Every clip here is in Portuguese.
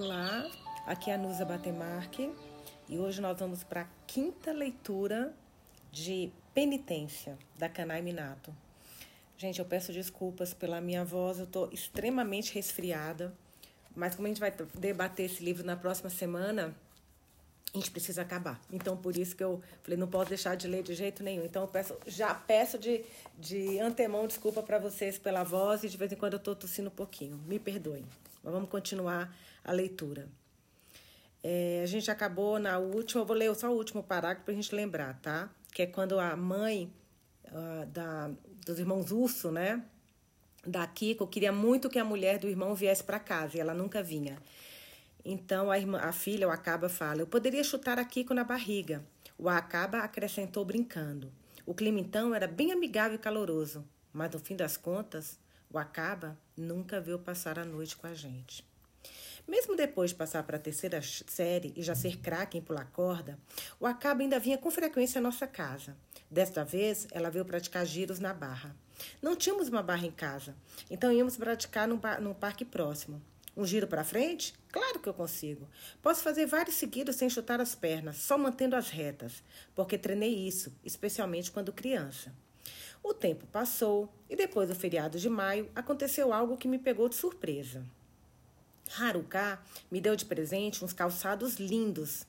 Olá, aqui é a Nusa Batemarque e hoje nós vamos para a quinta leitura de Penitência, da Kanai Minato. Gente, eu peço desculpas pela minha voz, eu estou extremamente resfriada, mas como a gente vai debater esse livro na próxima semana, a gente precisa acabar. Então, por isso que eu falei, não posso deixar de ler de jeito nenhum. Então, eu peço, já peço de, de antemão desculpa para vocês pela voz e de vez em quando eu estou tossindo um pouquinho. Me perdoem. Mas vamos continuar a leitura. É, a gente acabou na última, eu vou ler só o último parágrafo para a gente lembrar, tá? Que é quando a mãe uh, da, dos irmãos Urso, né? Da Kiko, queria muito que a mulher do irmão viesse para casa e ela nunca vinha. Então a, irmã, a filha, o Acaba, fala: Eu poderia chutar a Kiko na barriga. O Acaba acrescentou brincando. O clima então era bem amigável e caloroso, mas no fim das contas, o Acaba nunca veio passar a noite com a gente. Mesmo depois de passar para a terceira série e já ser craque em pular corda, o Acaba ainda vinha com frequência à nossa casa. Desta vez, ela veio praticar giros na barra. Não tínhamos uma barra em casa, então íamos praticar num, num parque próximo. Um giro para frente? Claro que eu consigo. Posso fazer vários seguidos sem chutar as pernas, só mantendo as retas, porque treinei isso, especialmente quando criança. O tempo passou e depois do feriado de maio aconteceu algo que me pegou de surpresa. Haruka me deu de presente uns calçados lindos.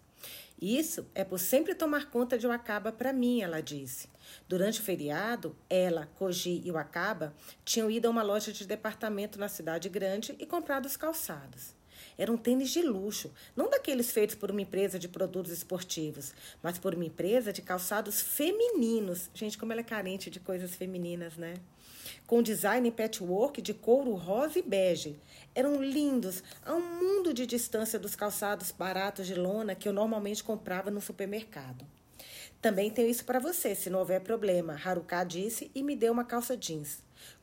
Isso é por sempre tomar conta de Wakaba para mim, ela disse. Durante o feriado, ela, Koji e Wakaba tinham ido a uma loja de departamento na cidade grande e comprado os calçados. Eram tênis de luxo, não daqueles feitos por uma empresa de produtos esportivos, mas por uma empresa de calçados femininos. Gente, como ela é carente de coisas femininas, né? Com design em patchwork de couro rosa e bege. Eram lindos, a um mundo de distância dos calçados baratos de lona que eu normalmente comprava no supermercado. Também tenho isso para você, se não houver problema, Haruka disse e me deu uma calça jeans.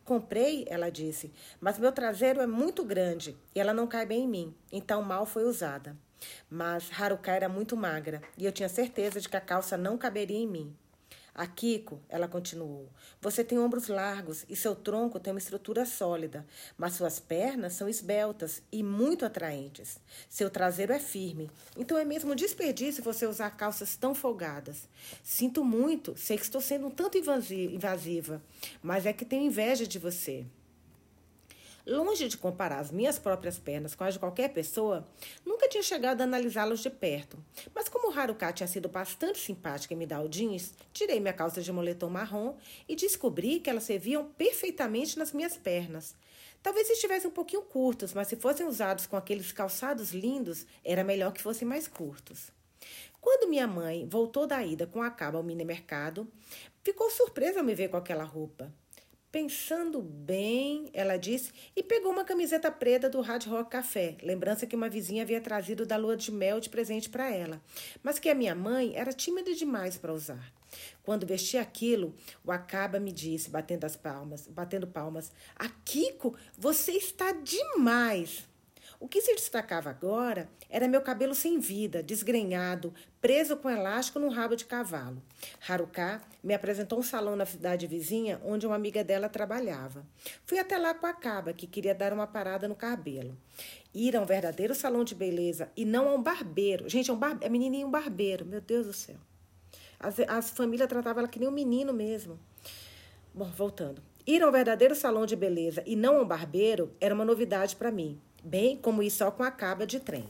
Comprei, ela disse, mas meu traseiro é muito grande e ela não cai bem em mim, então mal foi usada. Mas Haruka era muito magra e eu tinha certeza de que a calça não caberia em mim. A Kiko, ela continuou, você tem ombros largos e seu tronco tem uma estrutura sólida, mas suas pernas são esbeltas e muito atraentes. Seu traseiro é firme, então é mesmo desperdício você usar calças tão folgadas. Sinto muito, sei que estou sendo um tanto invasiva, mas é que tenho inveja de você. Longe de comparar as minhas próprias pernas com as de qualquer pessoa, nunca tinha chegado a analisá-los de perto. Mas como Haruka tinha sido bastante simpática em me dar o jeans, tirei minha calça de moletom marrom e descobri que elas serviam perfeitamente nas minhas pernas. Talvez estivessem um pouquinho curtos, mas se fossem usados com aqueles calçados lindos, era melhor que fossem mais curtos. Quando minha mãe voltou da ida com a caba ao mini mercado, ficou surpresa ao me ver com aquela roupa. Pensando bem, ela disse, e pegou uma camiseta preta do Hard Rock Café, lembrança que uma vizinha havia trazido da lua de mel de presente para ela, mas que a minha mãe era tímida demais para usar. Quando vesti aquilo, o Acaba me disse, batendo as palmas, batendo palmas, "A Kiko, você está demais!" O que se destacava agora era meu cabelo sem vida, desgrenhado, preso com elástico no rabo de cavalo. Haruka me apresentou um salão na cidade vizinha onde uma amiga dela trabalhava. Fui até lá com a caba, que queria dar uma parada no cabelo. Ir a um verdadeiro salão de beleza e não a um barbeiro. Gente, é um bar... é um barbeiro, meu Deus do céu. As, as famílias tratavam ela que nem um menino mesmo. Bom, voltando. Ir a um verdadeiro salão de beleza e não a um barbeiro era uma novidade para mim bem como ir só com a caba de trem.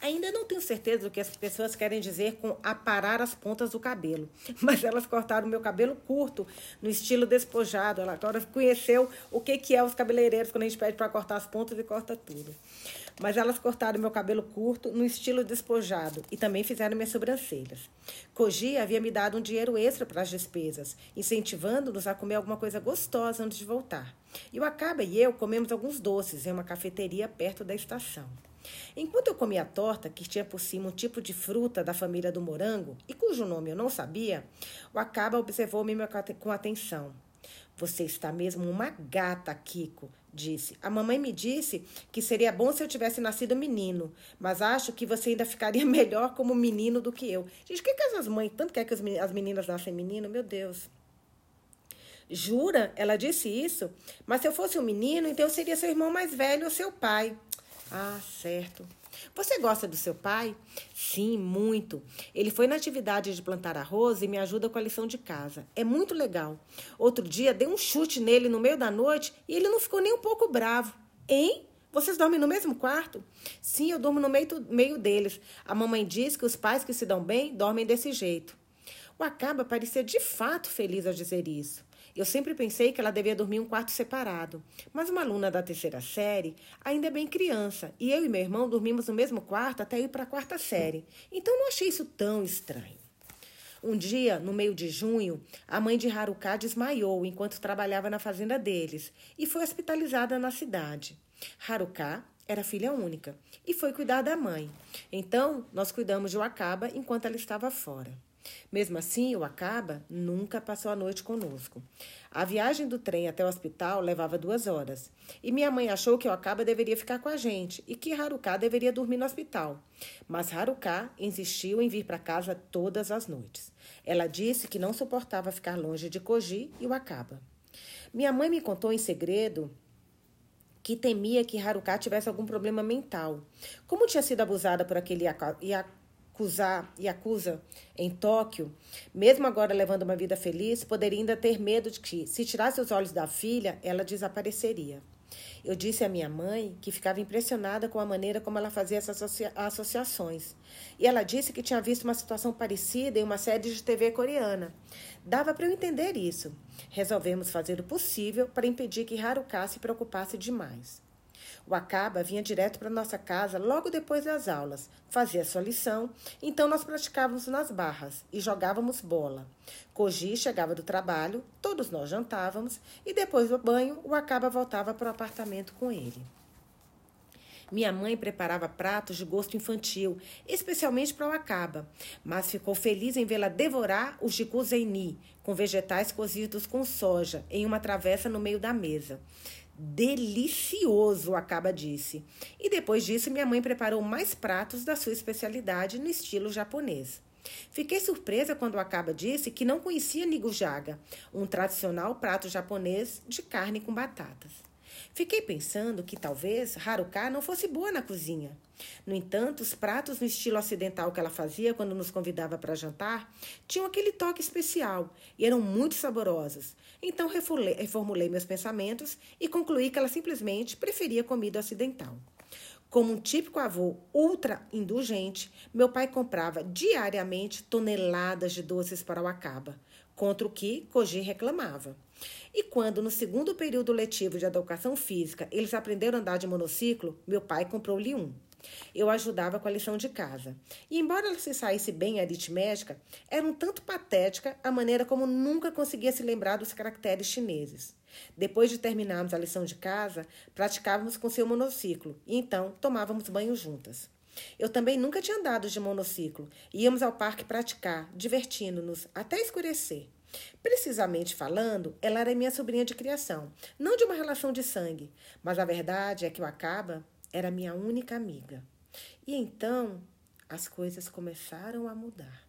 Ainda não tenho certeza do que as pessoas querem dizer com aparar as pontas do cabelo, mas elas cortaram meu cabelo curto, no estilo despojado. Ela agora conheceu o que, que é os cabeleireiros quando a gente pede para cortar as pontas e corta tudo. Mas elas cortaram meu cabelo curto, no estilo despojado, e também fizeram minhas sobrancelhas. Koji havia me dado um dinheiro extra para as despesas, incentivando-nos a comer alguma coisa gostosa antes de voltar. E o Acaba e eu comemos alguns doces em uma cafeteria perto da estação. Enquanto eu comia a torta, que tinha por cima um tipo de fruta da família do morango, e cujo nome eu não sabia, o Acaba observou-me com atenção. Você está mesmo uma gata, Kiko, disse. A mamãe me disse que seria bom se eu tivesse nascido menino, mas acho que você ainda ficaria melhor como menino do que eu. Gente, o que, que essas mães tanto querem que as meninas nascem menino? Meu Deus. Jura? Ela disse isso? Mas se eu fosse um menino, então eu seria seu irmão mais velho ou seu pai. Ah, certo. Você gosta do seu pai? Sim, muito. Ele foi na atividade de plantar arroz e me ajuda com a lição de casa. É muito legal. Outro dia dei um chute nele no meio da noite e ele não ficou nem um pouco bravo. Hein? Vocês dormem no mesmo quarto? Sim, eu durmo no meio, meio deles. A mamãe diz que os pais que se dão bem dormem desse jeito. O Acaba parecia de fato feliz ao dizer isso. Eu sempre pensei que ela devia dormir em um quarto separado, mas uma aluna da terceira série ainda é bem criança e eu e meu irmão dormimos no mesmo quarto até ir para a quarta série, então não achei isso tão estranho. Um dia, no meio de junho, a mãe de Haruka desmaiou enquanto trabalhava na fazenda deles e foi hospitalizada na cidade. Haruka era filha única e foi cuidar da mãe. Então, nós cuidamos de Wakaba enquanto ela estava fora. Mesmo assim, o Acaba nunca passou a noite conosco. A viagem do trem até o hospital levava duas horas. E minha mãe achou que o Acaba deveria ficar com a gente e que Haruka deveria dormir no hospital. Mas Haruka insistiu em vir para casa todas as noites. Ela disse que não suportava ficar longe de Koji e o Acaba. Minha mãe me contou em segredo que temia que Haruka tivesse algum problema mental. Como tinha sido abusada por aquele acusar e acusa em Tóquio, mesmo agora levando uma vida feliz, poderia ainda ter medo de que, se tirasse os olhos da filha, ela desapareceria. Eu disse à minha mãe que ficava impressionada com a maneira como ela fazia essas associa associações. E ela disse que tinha visto uma situação parecida em uma série de TV coreana. Dava para eu entender isso. Resolvemos fazer o possível para impedir que Haruka se preocupasse demais. O Acaba vinha direto para nossa casa logo depois das aulas, fazia sua lição, então nós praticávamos nas barras e jogávamos bola. Koji chegava do trabalho, todos nós jantávamos e depois do banho o Acaba voltava para o apartamento com ele. Minha mãe preparava pratos de gosto infantil, especialmente para o acaba, mas ficou feliz em vê-la devorar o jicuzeni, com vegetais cozidos com soja, em uma travessa no meio da mesa delicioso, acaba disse. E depois disso, minha mãe preparou mais pratos da sua especialidade no estilo japonês. Fiquei surpresa quando o Acaba disse que não conhecia nigujaga, um tradicional prato japonês de carne com batatas. Fiquei pensando que talvez Haruka não fosse boa na cozinha. No entanto, os pratos no estilo ocidental que ela fazia quando nos convidava para jantar tinham aquele toque especial e eram muito saborosos. Então reformulei meus pensamentos e concluí que ela simplesmente preferia comida ocidental. Como um típico avô ultra indulgente, meu pai comprava diariamente toneladas de doces para o Acaba, contra o que Koji reclamava. E quando, no segundo período letivo de educação física, eles aprenderam a andar de monociclo, meu pai comprou-lhe um. Eu ajudava com a lição de casa. E embora ela se saísse bem em aritmética, era um tanto patética a maneira como nunca conseguia se lembrar dos caracteres chineses. Depois de terminarmos a lição de casa, praticávamos com seu monociclo e então tomávamos banho juntas. Eu também nunca tinha andado de monociclo. Íamos ao parque praticar, divertindo-nos até escurecer. Precisamente falando, ela era minha sobrinha de criação, não de uma relação de sangue, mas a verdade é que o Acaba era minha única amiga. E então as coisas começaram a mudar.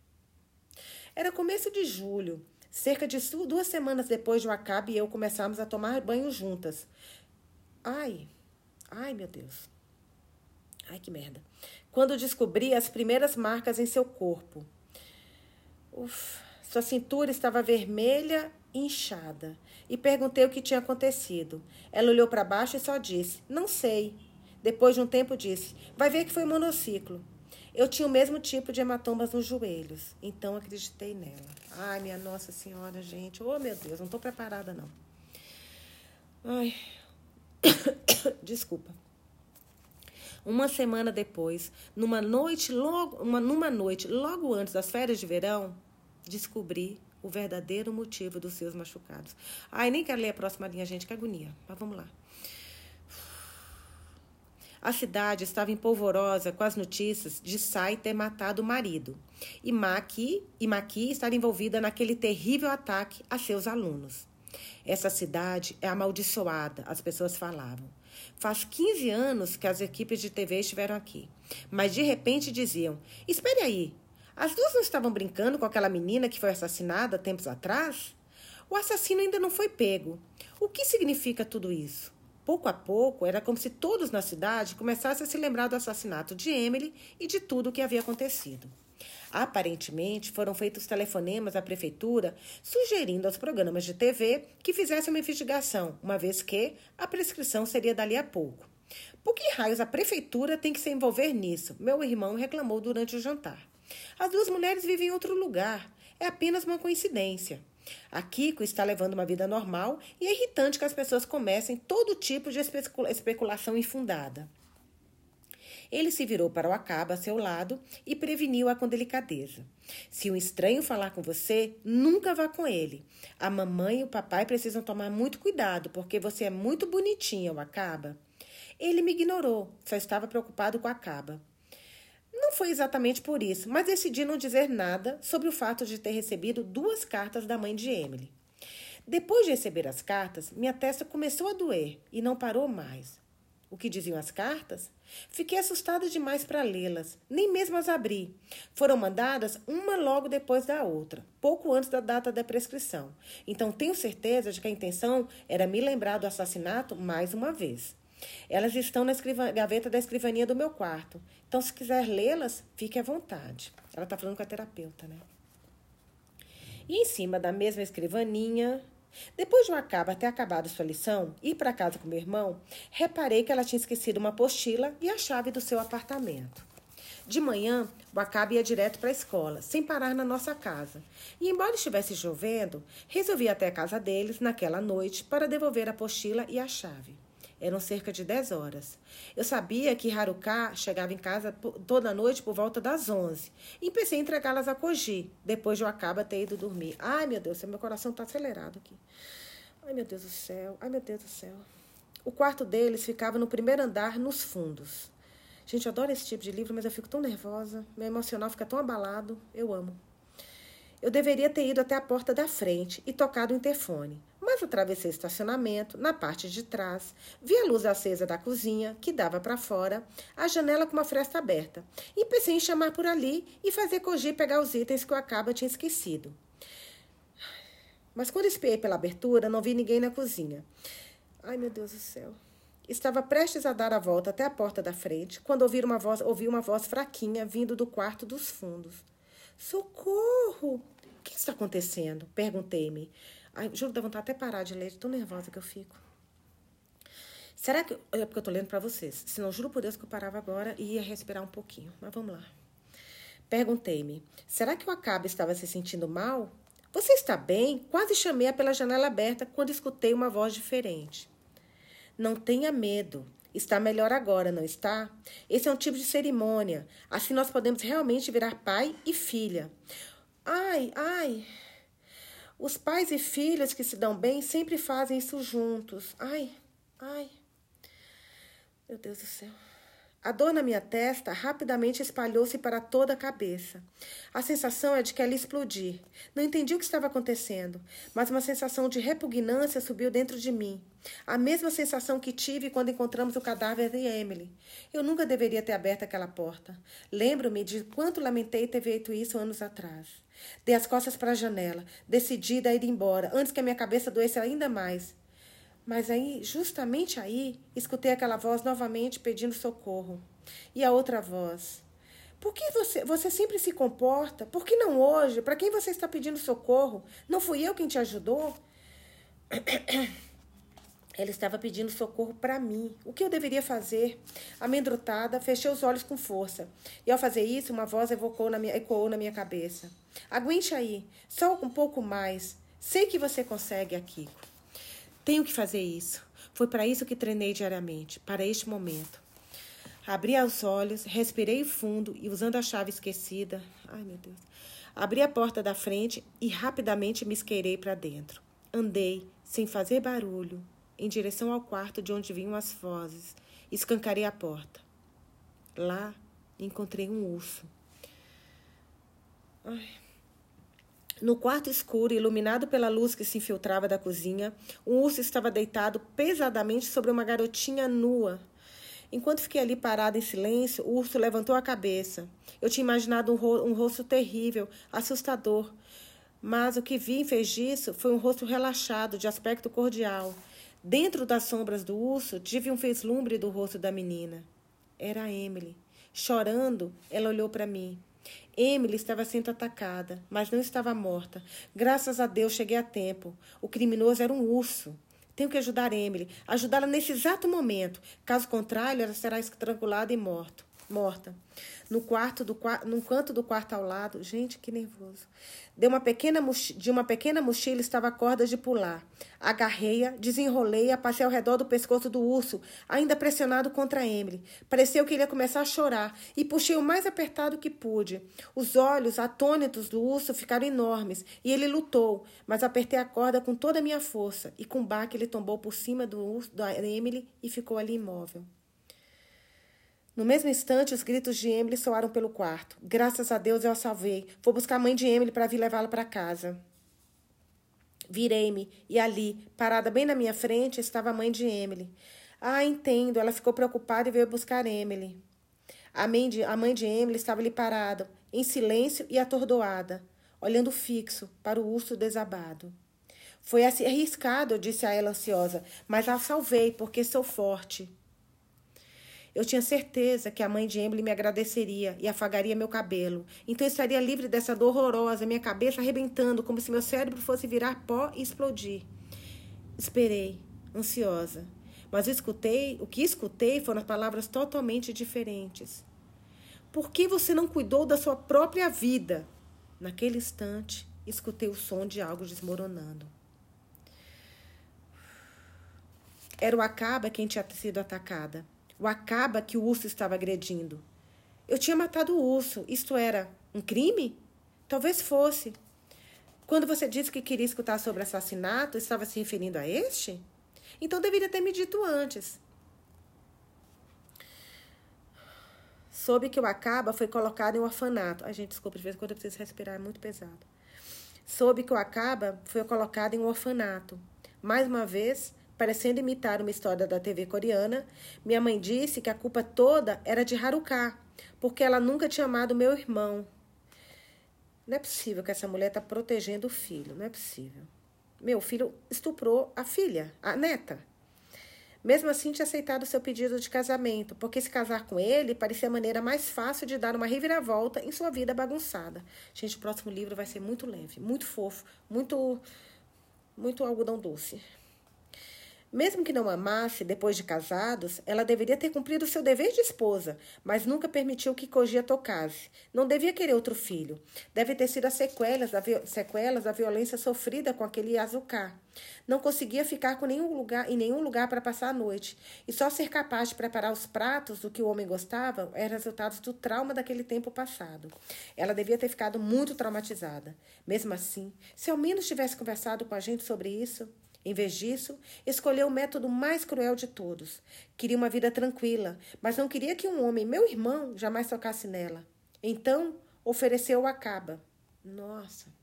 Era começo de julho, cerca de duas semanas depois de o Acabe e eu começarmos a tomar banho juntas. Ai, ai meu Deus. Ai que merda. Quando descobri as primeiras marcas em seu corpo. Uf, sua cintura estava vermelha e inchada. E perguntei o que tinha acontecido. Ela olhou para baixo e só disse: Não sei. Depois de um tempo disse: Vai ver que foi monociclo. Eu tinha o mesmo tipo de hematomas nos joelhos, então acreditei nela. Ai, minha Nossa Senhora, gente. Oh, meu Deus, não estou preparada, não. Ai. Desculpa. Uma semana depois, numa noite logo, uma, numa noite logo antes das férias de verão, descobri o verdadeiro motivo dos seus machucados. Ai, nem quero ler a próxima linha, gente, que agonia. Mas vamos lá. A cidade estava empolvorosa com as notícias de Sai ter matado o marido e Maki, e Maki estar envolvida naquele terrível ataque a seus alunos. Essa cidade é amaldiçoada, as pessoas falavam. Faz 15 anos que as equipes de TV estiveram aqui, mas de repente diziam: Espere aí, as duas não estavam brincando com aquela menina que foi assassinada tempos atrás? O assassino ainda não foi pego. O que significa tudo isso? Pouco a pouco, era como se todos na cidade começassem a se lembrar do assassinato de Emily e de tudo o que havia acontecido. Aparentemente, foram feitos telefonemas à prefeitura sugerindo aos programas de TV que fizessem uma investigação, uma vez que a prescrição seria dali a pouco. Por que raios a prefeitura tem que se envolver nisso? Meu irmão reclamou durante o jantar. As duas mulheres vivem em outro lugar. É apenas uma coincidência. A Kiko está levando uma vida normal e é irritante que as pessoas comecem todo tipo de especulação infundada. Ele se virou para o acaba a seu lado e preveniu-a com delicadeza. Se um estranho falar com você, nunca vá com ele. A mamãe e o papai precisam tomar muito cuidado, porque você é muito bonitinha, o acaba. Ele me ignorou, só estava preocupado com a caba. Não foi exatamente por isso, mas decidi não dizer nada sobre o fato de ter recebido duas cartas da mãe de Emily. Depois de receber as cartas, minha testa começou a doer e não parou mais. O que diziam as cartas? Fiquei assustada demais para lê-las, nem mesmo as abri. Foram mandadas uma logo depois da outra, pouco antes da data da prescrição. Então tenho certeza de que a intenção era me lembrar do assassinato mais uma vez. Elas estão na gaveta da escrivaninha do meu quarto. Então, se quiser lê-las, fique à vontade. Ela está falando com a terapeuta, né? E em cima da mesma escrivaninha, depois de Acaba ter acabado sua lição, ir para casa com meu irmão, reparei que ela tinha esquecido uma apostila e a chave do seu apartamento. De manhã, o Acaba ia direto para a escola, sem parar na nossa casa. E, embora estivesse chovendo, resolvi ir até a casa deles naquela noite para devolver a apostila e a chave. Eram cerca de 10 horas. Eu sabia que Haruka chegava em casa toda noite por volta das 11. E pensei em entregá-las a Koji, depois de eu acaba ter ido dormir. Ai, meu Deus, meu coração está acelerado aqui. Ai, meu Deus do céu. Ai, meu Deus do céu. O quarto deles ficava no primeiro andar, nos fundos. Gente, eu adoro esse tipo de livro, mas eu fico tão nervosa. Meu emocional fica tão abalado. Eu amo. Eu deveria ter ido até a porta da frente e tocado o interfone. Mas atravessei o estacionamento, na parte de trás, vi a luz acesa da cozinha, que dava para fora, a janela com uma fresta aberta, e pensei em chamar por ali e fazer Koji pegar os itens que o Acaba tinha esquecido. Mas quando espiei pela abertura, não vi ninguém na cozinha. Ai, meu Deus do céu. Estava prestes a dar a volta até a porta da frente, quando ouvi uma voz, ouvi uma voz fraquinha vindo do quarto dos fundos. Socorro! O que está acontecendo? Perguntei-me. Juro, dá vontade até parar de ler, tão nervosa que eu fico. Será que. É porque eu tô lendo para vocês. Senão, juro por Deus que eu parava agora e ia respirar um pouquinho. Mas vamos lá. Perguntei-me: será que o Acabe estava se sentindo mal? Você está bem? Quase chamei-a pela janela aberta quando escutei uma voz diferente. Não tenha medo. Está melhor agora, não está? Esse é um tipo de cerimônia. Assim nós podemos realmente virar pai e filha. Ai, ai. Os pais e filhos que se dão bem sempre fazem isso juntos. Ai, ai. Meu Deus do céu. A dor na minha testa rapidamente espalhou-se para toda a cabeça. A sensação é de que ela ia explodir. Não entendi o que estava acontecendo, mas uma sensação de repugnância subiu dentro de mim. A mesma sensação que tive quando encontramos o cadáver de Emily. Eu nunca deveria ter aberto aquela porta. Lembro-me de quanto lamentei ter feito isso anos atrás. Dei as costas para a janela, decidida a ir embora, antes que a minha cabeça doesse ainda mais. Mas aí, justamente aí, escutei aquela voz novamente pedindo socorro. E a outra voz: Por que você, você sempre se comporta? Por que não hoje? Para quem você está pedindo socorro? Não fui eu quem te ajudou? Ela estava pedindo socorro para mim. O que eu deveria fazer? Amedrontada, fechei os olhos com força. E ao fazer isso, uma voz evocou na minha, ecoou na minha cabeça. Aguente aí, só um pouco mais. Sei que você consegue, Akiko. Tenho que fazer isso. Foi para isso que treinei diariamente, para este momento. Abri os olhos, respirei fundo e, usando a chave esquecida, ai meu Deus, abri a porta da frente e rapidamente me esqueirei para dentro. Andei, sem fazer barulho, em direção ao quarto de onde vinham as vozes. Escancarei a porta. Lá encontrei um urso. Ai. No quarto escuro, iluminado pela luz que se infiltrava da cozinha, um urso estava deitado pesadamente sobre uma garotinha nua. Enquanto fiquei ali parada em silêncio, o urso levantou a cabeça. Eu tinha imaginado um, ro um rosto terrível, assustador. Mas o que vi em vez disso foi um rosto relaxado, de aspecto cordial. Dentro das sombras do urso, tive um vislumbre do rosto da menina. Era Emily. Chorando, ela olhou para mim. Emily estava sendo atacada, mas não estava morta. Graças a Deus cheguei a tempo. O criminoso era um urso. Tenho que ajudar Emily, ajudá-la nesse exato momento. Caso contrário, ela será estrangulada e morto, morta no quarto do no canto do quarto ao lado. Gente, que nervoso. De uma pequena de uma pequena mochila estava a corda de pular. Agarrei-a, desenrolei-a, passei ao redor do pescoço do urso, ainda pressionado contra Emily. Pareceu que ele ia começar a chorar e puxei o mais apertado que pude. Os olhos atônitos do urso ficaram enormes e ele lutou, mas apertei a corda com toda a minha força e com baque ele tombou por cima do urso da Emily e ficou ali imóvel. No mesmo instante, os gritos de Emily soaram pelo quarto. Graças a Deus eu a salvei. Vou buscar a mãe de Emily para vir levá-la para casa. Virei-me e ali, parada bem na minha frente, estava a mãe de Emily. Ah, entendo. Ela ficou preocupada e veio buscar Emily. A mãe de, a mãe de Emily estava ali parada, em silêncio e atordoada, olhando fixo para o urso desabado. Foi arriscado, disse a ela ansiosa, mas a salvei porque sou forte. Eu tinha certeza que a mãe de Emily me agradeceria e afagaria meu cabelo. Então eu estaria livre dessa dor horrorosa, minha cabeça arrebentando, como se meu cérebro fosse virar pó e explodir. Esperei, ansiosa. Mas escutei, o que escutei foram palavras totalmente diferentes. Por que você não cuidou da sua própria vida? Naquele instante, escutei o som de algo desmoronando. Era o Acaba quem tinha sido atacada o acaba que o urso estava agredindo. Eu tinha matado o urso. Isto era um crime? Talvez fosse. Quando você disse que queria escutar sobre assassinato, estava se referindo a este? Então deveria ter me dito antes. Soube que o Acaba foi colocado em um orfanato. A gente, desculpa, de vez em quando eu preciso respirar, é muito pesado. Soube que o Acaba foi colocado em um orfanato. Mais uma vez, parecendo imitar uma história da TV coreana, minha mãe disse que a culpa toda era de Haruka, porque ela nunca tinha amado meu irmão. Não é possível que essa mulher está protegendo o filho, não é possível. Meu filho estuprou a filha, a neta. Mesmo assim, tinha aceitado seu pedido de casamento, porque se casar com ele parecia a maneira mais fácil de dar uma reviravolta em sua vida bagunçada. Gente, o próximo livro vai ser muito leve, muito fofo, muito, muito algodão doce. Mesmo que não amasse depois de casados, ela deveria ter cumprido seu dever de esposa, mas nunca permitiu que Koji tocasse. Não devia querer outro filho. Deve ter sido as sequelas da, sequelas da violência sofrida com aquele Azucar. Não conseguia ficar com nenhum lugar, em nenhum lugar para passar a noite. E só ser capaz de preparar os pratos do que o homem gostava era resultado do trauma daquele tempo passado. Ela devia ter ficado muito traumatizada. Mesmo assim, se ao menos tivesse conversado com a gente sobre isso, em vez disso, escolheu o método mais cruel de todos. Queria uma vida tranquila, mas não queria que um homem, meu irmão, jamais tocasse nela. Então, ofereceu o acaba. Nossa.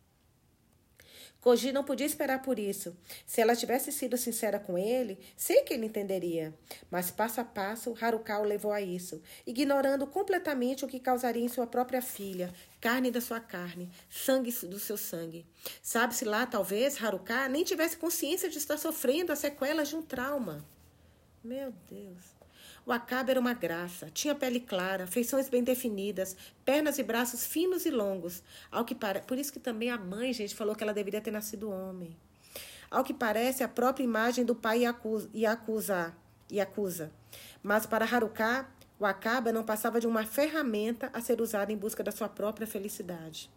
Koji não podia esperar por isso. Se ela tivesse sido sincera com ele, sei que ele entenderia. Mas passo a passo, Haruka o levou a isso, ignorando completamente o que causaria em sua própria filha, carne da sua carne, sangue do seu sangue. Sabe-se lá, talvez, Haruka nem tivesse consciência de estar sofrendo as sequelas de um trauma. Meu Deus. O Acabe era uma graça, tinha pele clara, feições bem definidas, pernas e braços finos e longos. Ao que pare... Por isso que também a mãe, gente, falou que ela deveria ter nascido homem. Ao que parece, a própria imagem do pai Yakuza. acusa. Mas para Haruka, o Acaba não passava de uma ferramenta a ser usada em busca da sua própria felicidade.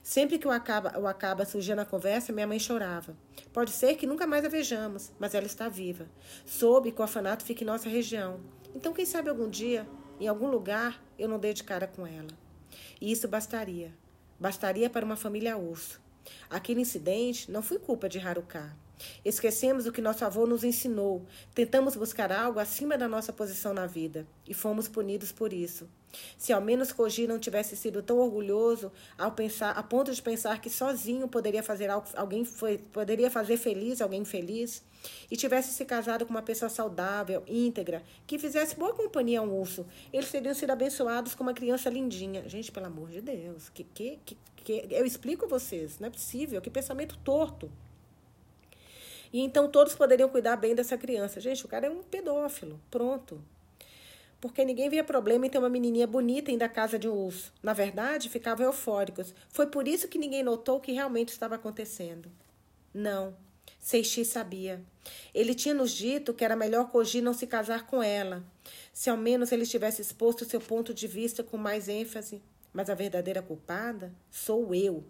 Sempre que o acaba, o acaba surgia na conversa, minha mãe chorava. Pode ser que nunca mais a vejamos, mas ela está viva. Soube que o orfanato fica em nossa região. Então, quem sabe algum dia, em algum lugar, eu não dei de cara com ela. E isso bastaria. Bastaria para uma família urso. Aquele incidente não foi culpa de Haruka. Esquecemos o que nosso avô nos ensinou, tentamos buscar algo acima da nossa posição na vida e fomos punidos por isso. Se ao menos Koji não tivesse sido tão orgulhoso ao pensar, a ponto de pensar que sozinho poderia fazer alguém poderia fazer feliz alguém feliz, e tivesse se casado com uma pessoa saudável, íntegra, que fizesse boa companhia a um urso, eles teriam sido abençoados com uma criança lindinha. Gente, pelo amor de Deus, que, que, que, que eu explico a vocês, não é possível, que pensamento torto. E então todos poderiam cuidar bem dessa criança. Gente, o cara é um pedófilo. Pronto. Porque ninguém via problema em ter uma menininha bonita indo à casa de um urso. Na verdade, ficavam eufóricos. Foi por isso que ninguém notou o que realmente estava acontecendo. Não. Seixi sabia. Ele tinha nos dito que era melhor Koji não se casar com ela. Se ao menos ele tivesse exposto seu ponto de vista com mais ênfase. Mas a verdadeira culpada sou eu.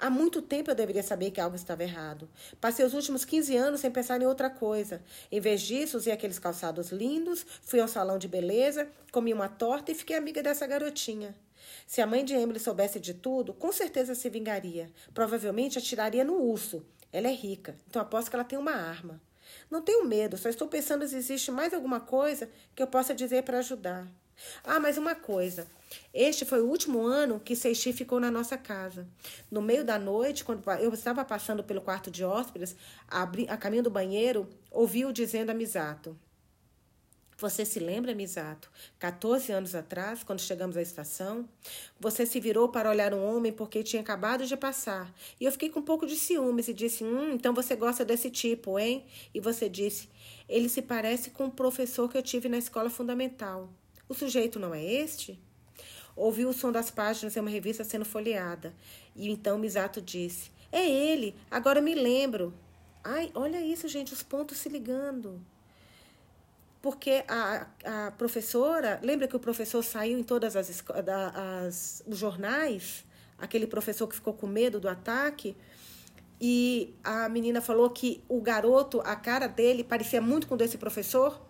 Há muito tempo eu deveria saber que algo estava errado. Passei os últimos 15 anos sem pensar em outra coisa. Em vez disso, usei aqueles calçados lindos, fui ao salão de beleza, comi uma torta e fiquei amiga dessa garotinha. Se a mãe de Emily soubesse de tudo, com certeza se vingaria. Provavelmente atiraria no urso. Ela é rica, então aposto que ela tem uma arma. Não tenho medo, só estou pensando se existe mais alguma coisa que eu possa dizer para ajudar. Ah, mas uma coisa. Este foi o último ano que Seixi ficou na nossa casa. No meio da noite, quando eu estava passando pelo quarto de hóspedes, a caminho do banheiro, ouvi-o dizendo a Misato. Você se lembra, Misato? 14 anos atrás, quando chegamos à estação, você se virou para olhar um homem porque tinha acabado de passar. E eu fiquei com um pouco de ciúmes e disse: Hum, então você gosta desse tipo, hein? E você disse: Ele se parece com o professor que eu tive na escola fundamental. O sujeito não é este? Ouviu o som das páginas em uma revista sendo folheada. E então Misato disse: É ele, agora me lembro. Ai, olha isso, gente, os pontos se ligando. Porque a, a professora, lembra que o professor saiu em todas as, as os jornais? Aquele professor que ficou com medo do ataque. E a menina falou que o garoto, a cara dele parecia muito com desse professor.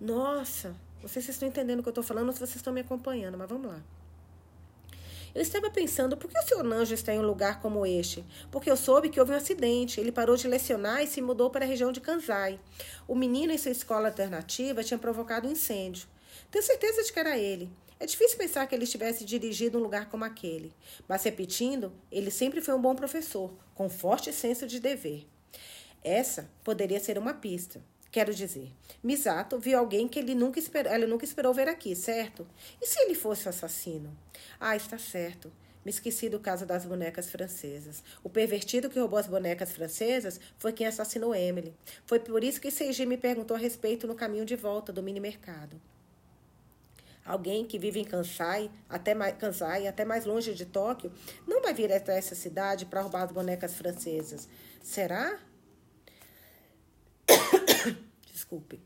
Nossa, não sei se vocês estão entendendo o que eu estou falando ou se vocês estão me acompanhando, mas vamos lá. Eu estava pensando, por que o senhor Nanjo está em um lugar como este? Porque eu soube que houve um acidente. Ele parou de lecionar e se mudou para a região de Kansai. O menino em sua escola alternativa tinha provocado um incêndio. Tenho certeza de que era ele. É difícil pensar que ele estivesse dirigido um lugar como aquele. Mas, repetindo, ele sempre foi um bom professor, com forte senso de dever. Essa poderia ser uma pista. Quero dizer, Misato viu alguém que ele nunca esperou, ela nunca esperou ver aqui, certo? E se ele fosse o assassino? Ah, está certo. Me esqueci do caso das bonecas francesas. O pervertido que roubou as bonecas francesas foi quem assassinou Emily. Foi por isso que Seiji me perguntou a respeito no caminho de volta do mini mercado. Alguém que vive em Kansai, até mais, Kansai, até mais longe de Tóquio, não vai vir até essa cidade para roubar as bonecas francesas. Será? Desculpe.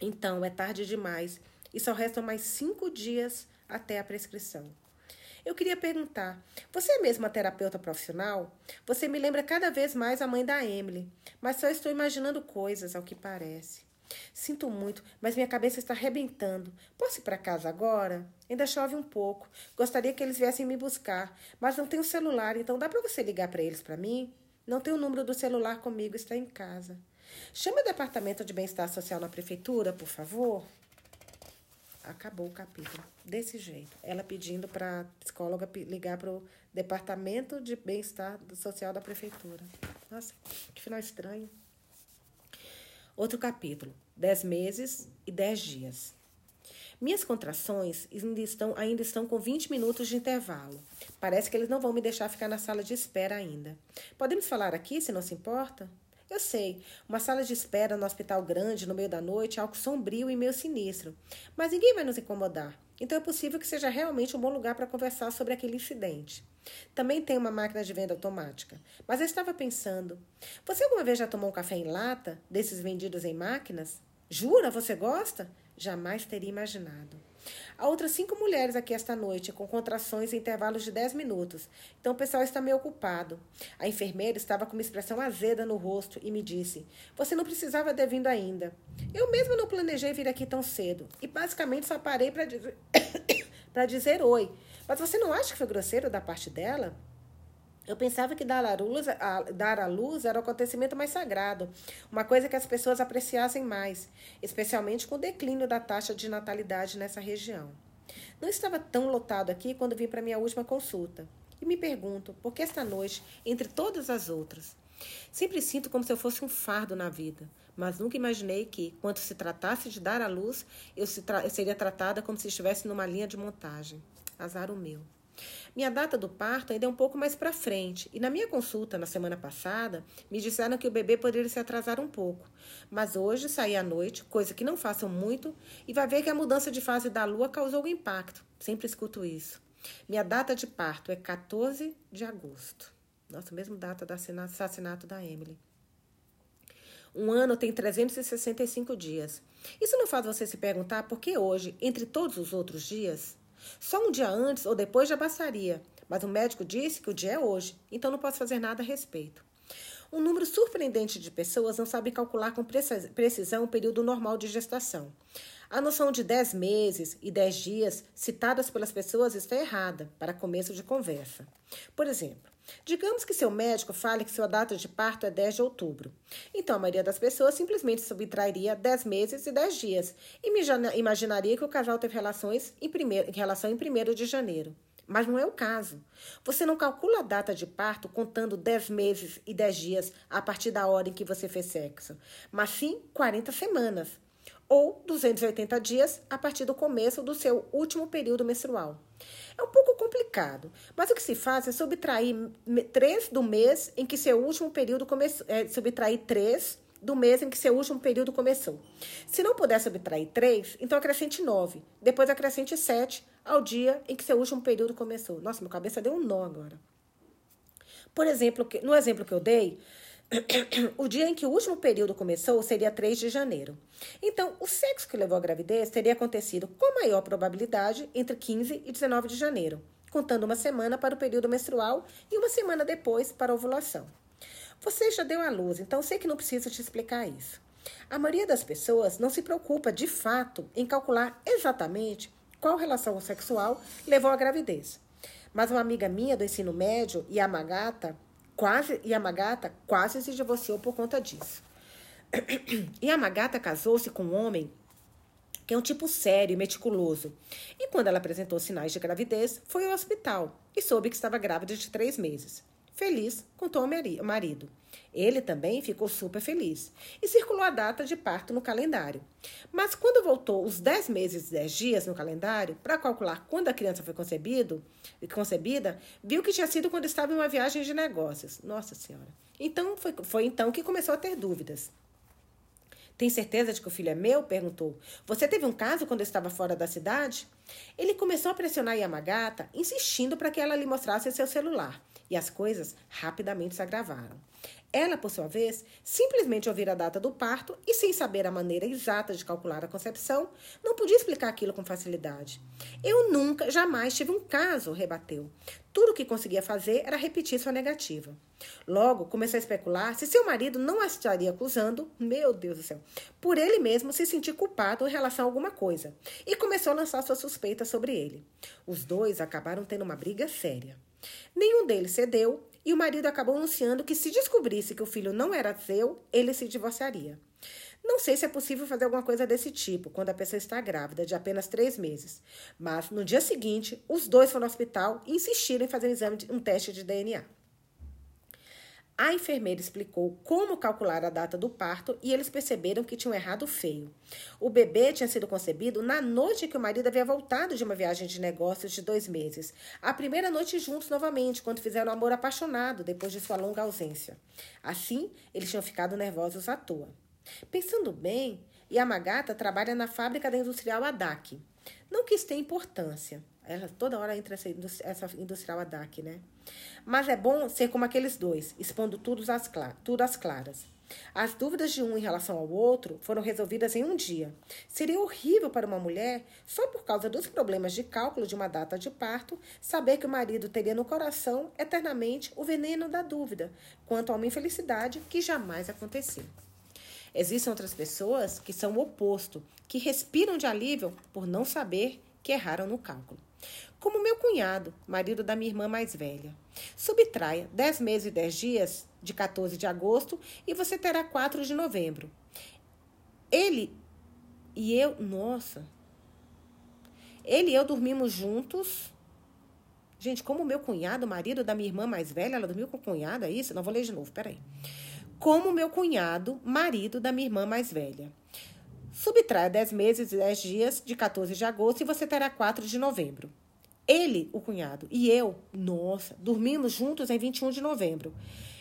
Então, é tarde demais e só restam mais cinco dias até a prescrição. Eu queria perguntar: você é mesmo terapeuta profissional? Você me lembra cada vez mais a mãe da Emily, mas só estou imaginando coisas, ao que parece. Sinto muito, mas minha cabeça está arrebentando. Posso ir para casa agora? Ainda chove um pouco. Gostaria que eles viessem me buscar, mas não tenho celular, então dá para você ligar para eles para mim? Não tenho o número do celular comigo, está em casa. Chame o departamento de bem-estar social na prefeitura, por favor. Acabou o capítulo. Desse jeito. Ela pedindo para a psicóloga ligar para o departamento de bem-estar social da prefeitura. Nossa, que final estranho. Outro capítulo. Dez meses e dez dias. Minhas contrações ainda estão, ainda estão com 20 minutos de intervalo. Parece que eles não vão me deixar ficar na sala de espera ainda. Podemos falar aqui, se não se importa? Eu sei, uma sala de espera no hospital grande, no meio da noite, é algo sombrio e meio sinistro. Mas ninguém vai nos incomodar. Então é possível que seja realmente um bom lugar para conversar sobre aquele incidente. Também tem uma máquina de venda automática. Mas eu estava pensando: você alguma vez já tomou um café em lata, desses vendidos em máquinas? Jura? Você gosta? Jamais teria imaginado. Há outras cinco mulheres aqui esta noite, com contrações em intervalos de dez minutos. Então o pessoal está meio ocupado. A enfermeira estava com uma expressão azeda no rosto e me disse: Você não precisava ter vindo ainda. Eu mesma não planejei vir aqui tão cedo. E basicamente só parei para dizer, dizer oi. Mas você não acha que foi grosseiro da parte dela? Eu pensava que dar à, luz, dar à luz era o acontecimento mais sagrado, uma coisa que as pessoas apreciassem mais, especialmente com o declínio da taxa de natalidade nessa região. Não estava tão lotado aqui quando vim para minha última consulta. E me pergunto, por que esta noite, entre todas as outras? Sempre sinto como se eu fosse um fardo na vida, mas nunca imaginei que, quando se tratasse de dar à luz, eu, se tra eu seria tratada como se estivesse numa linha de montagem. Azar o meu. Minha data do parto ainda é um pouco mais para frente, e na minha consulta na semana passada, me disseram que o bebê poderia se atrasar um pouco. Mas hoje saí à noite, coisa que não façam muito, e vai ver que a mudança de fase da lua causou algum impacto. Sempre escuto isso. Minha data de parto é 14 de agosto. Nossa, mesmo data do assassinato da Emily. Um ano tem 365 dias. Isso não faz você se perguntar por que hoje, entre todos os outros dias, só um dia antes ou depois já bastaria, mas o médico disse que o dia é hoje, então não posso fazer nada a respeito. Um número surpreendente de pessoas não sabe calcular com precisão o período normal de gestação. A noção de 10 meses e 10 dias citadas pelas pessoas está errada para começo de conversa. Por exemplo, Digamos que seu médico fale que sua data de parto é 10 de outubro. Então, a maioria das pessoas simplesmente subtrairia 10 meses e 10 dias e imaginaria que o casal teve relações em, primeiro, em relação em 1 de janeiro. Mas não é o caso. Você não calcula a data de parto contando 10 meses e 10 dias a partir da hora em que você fez sexo, mas sim 40 semanas ou 280 dias a partir do começo do seu último período menstrual. É um pouco complicado, mas o que se faz é subtrair três do mês em que seu último período começou, é, subtrair três do mês em que seu último período começou. Se não puder subtrair três, então acrescente nove, depois acrescente sete ao dia em que seu último período começou. Nossa, minha cabeça deu um nó agora. Por exemplo, no exemplo que eu dei, o dia em que o último período começou seria 3 de janeiro. Então, o sexo que levou à gravidez teria acontecido com maior probabilidade entre 15 e 19 de janeiro, contando uma semana para o período menstrual e uma semana depois para a ovulação. Você já deu à luz, então sei que não precisa te explicar isso. A maioria das pessoas não se preocupa de fato em calcular exatamente qual relação sexual levou à gravidez. Mas uma amiga minha do ensino médio, Yamagata, quase Yamagata quase se divorciou por conta disso. Yamagata casou-se com um homem que é um tipo sério e meticuloso. E quando ela apresentou sinais de gravidez, foi ao hospital e soube que estava grávida de três meses. Feliz, contou ao marido. Ele também ficou super feliz e circulou a data de parto no calendário. Mas quando voltou os 10 meses e 10 dias no calendário para calcular quando a criança foi concebido, concebida, viu que tinha sido quando estava em uma viagem de negócios. Nossa Senhora. Então foi, foi então que começou a ter dúvidas. Tem certeza de que o filho é meu? perguntou. Você teve um caso quando estava fora da cidade? Ele começou a pressionar Yamagata, insistindo para que ela lhe mostrasse seu celular e as coisas rapidamente se agravaram. Ela, por sua vez, simplesmente ouvir a data do parto e, sem saber a maneira exata de calcular a concepção, não podia explicar aquilo com facilidade. Eu nunca, jamais tive um caso, rebateu. Tudo o que conseguia fazer era repetir sua negativa. Logo, começou a especular se seu marido não a estaria acusando, meu Deus do céu, por ele mesmo se sentir culpado em relação a alguma coisa, e começou a lançar suas suspeitas sobre ele. Os dois acabaram tendo uma briga séria. Nenhum deles cedeu e o marido acabou anunciando que se descobrisse que o filho não era seu, ele se divorciaria. Não sei se é possível fazer alguma coisa desse tipo quando a pessoa está grávida de apenas três meses, mas no dia seguinte, os dois foram ao hospital e insistiram em fazer um, exame de, um teste de DNA. A enfermeira explicou como calcular a data do parto e eles perceberam que tinham errado feio. O bebê tinha sido concebido na noite que o marido havia voltado de uma viagem de negócios de dois meses. A primeira noite juntos novamente, quando fizeram amor apaixonado depois de sua longa ausência. Assim, eles tinham ficado nervosos à toa. Pensando bem, Yamagata trabalha na fábrica da industrial Adak. Não que isso tenha importância. Ela toda hora entra essa, essa industrial Adak, né? Mas é bom ser como aqueles dois, expondo tudo às, tudo às claras. As dúvidas de um em relação ao outro foram resolvidas em um dia. Seria horrível para uma mulher, só por causa dos problemas de cálculo de uma data de parto, saber que o marido teria no coração eternamente o veneno da dúvida quanto a uma infelicidade que jamais aconteceu. Existem outras pessoas que são o oposto, que respiram de alívio por não saber que erraram no cálculo como meu cunhado, marido da minha irmã mais velha. Subtraia 10 meses e 10 dias de 14 de agosto e você terá 4 de novembro. Ele e eu, nossa. Ele e eu dormimos juntos. Gente, como meu cunhado, marido da minha irmã mais velha, ela dormiu com o cunhado, é isso? Não vou ler de novo, peraí. Como meu cunhado, marido da minha irmã mais velha. Subtraia 10 meses e 10 dias de 14 de agosto e você terá 4 de novembro. Ele, o cunhado, e eu, nossa, dormimos juntos em 21 de novembro.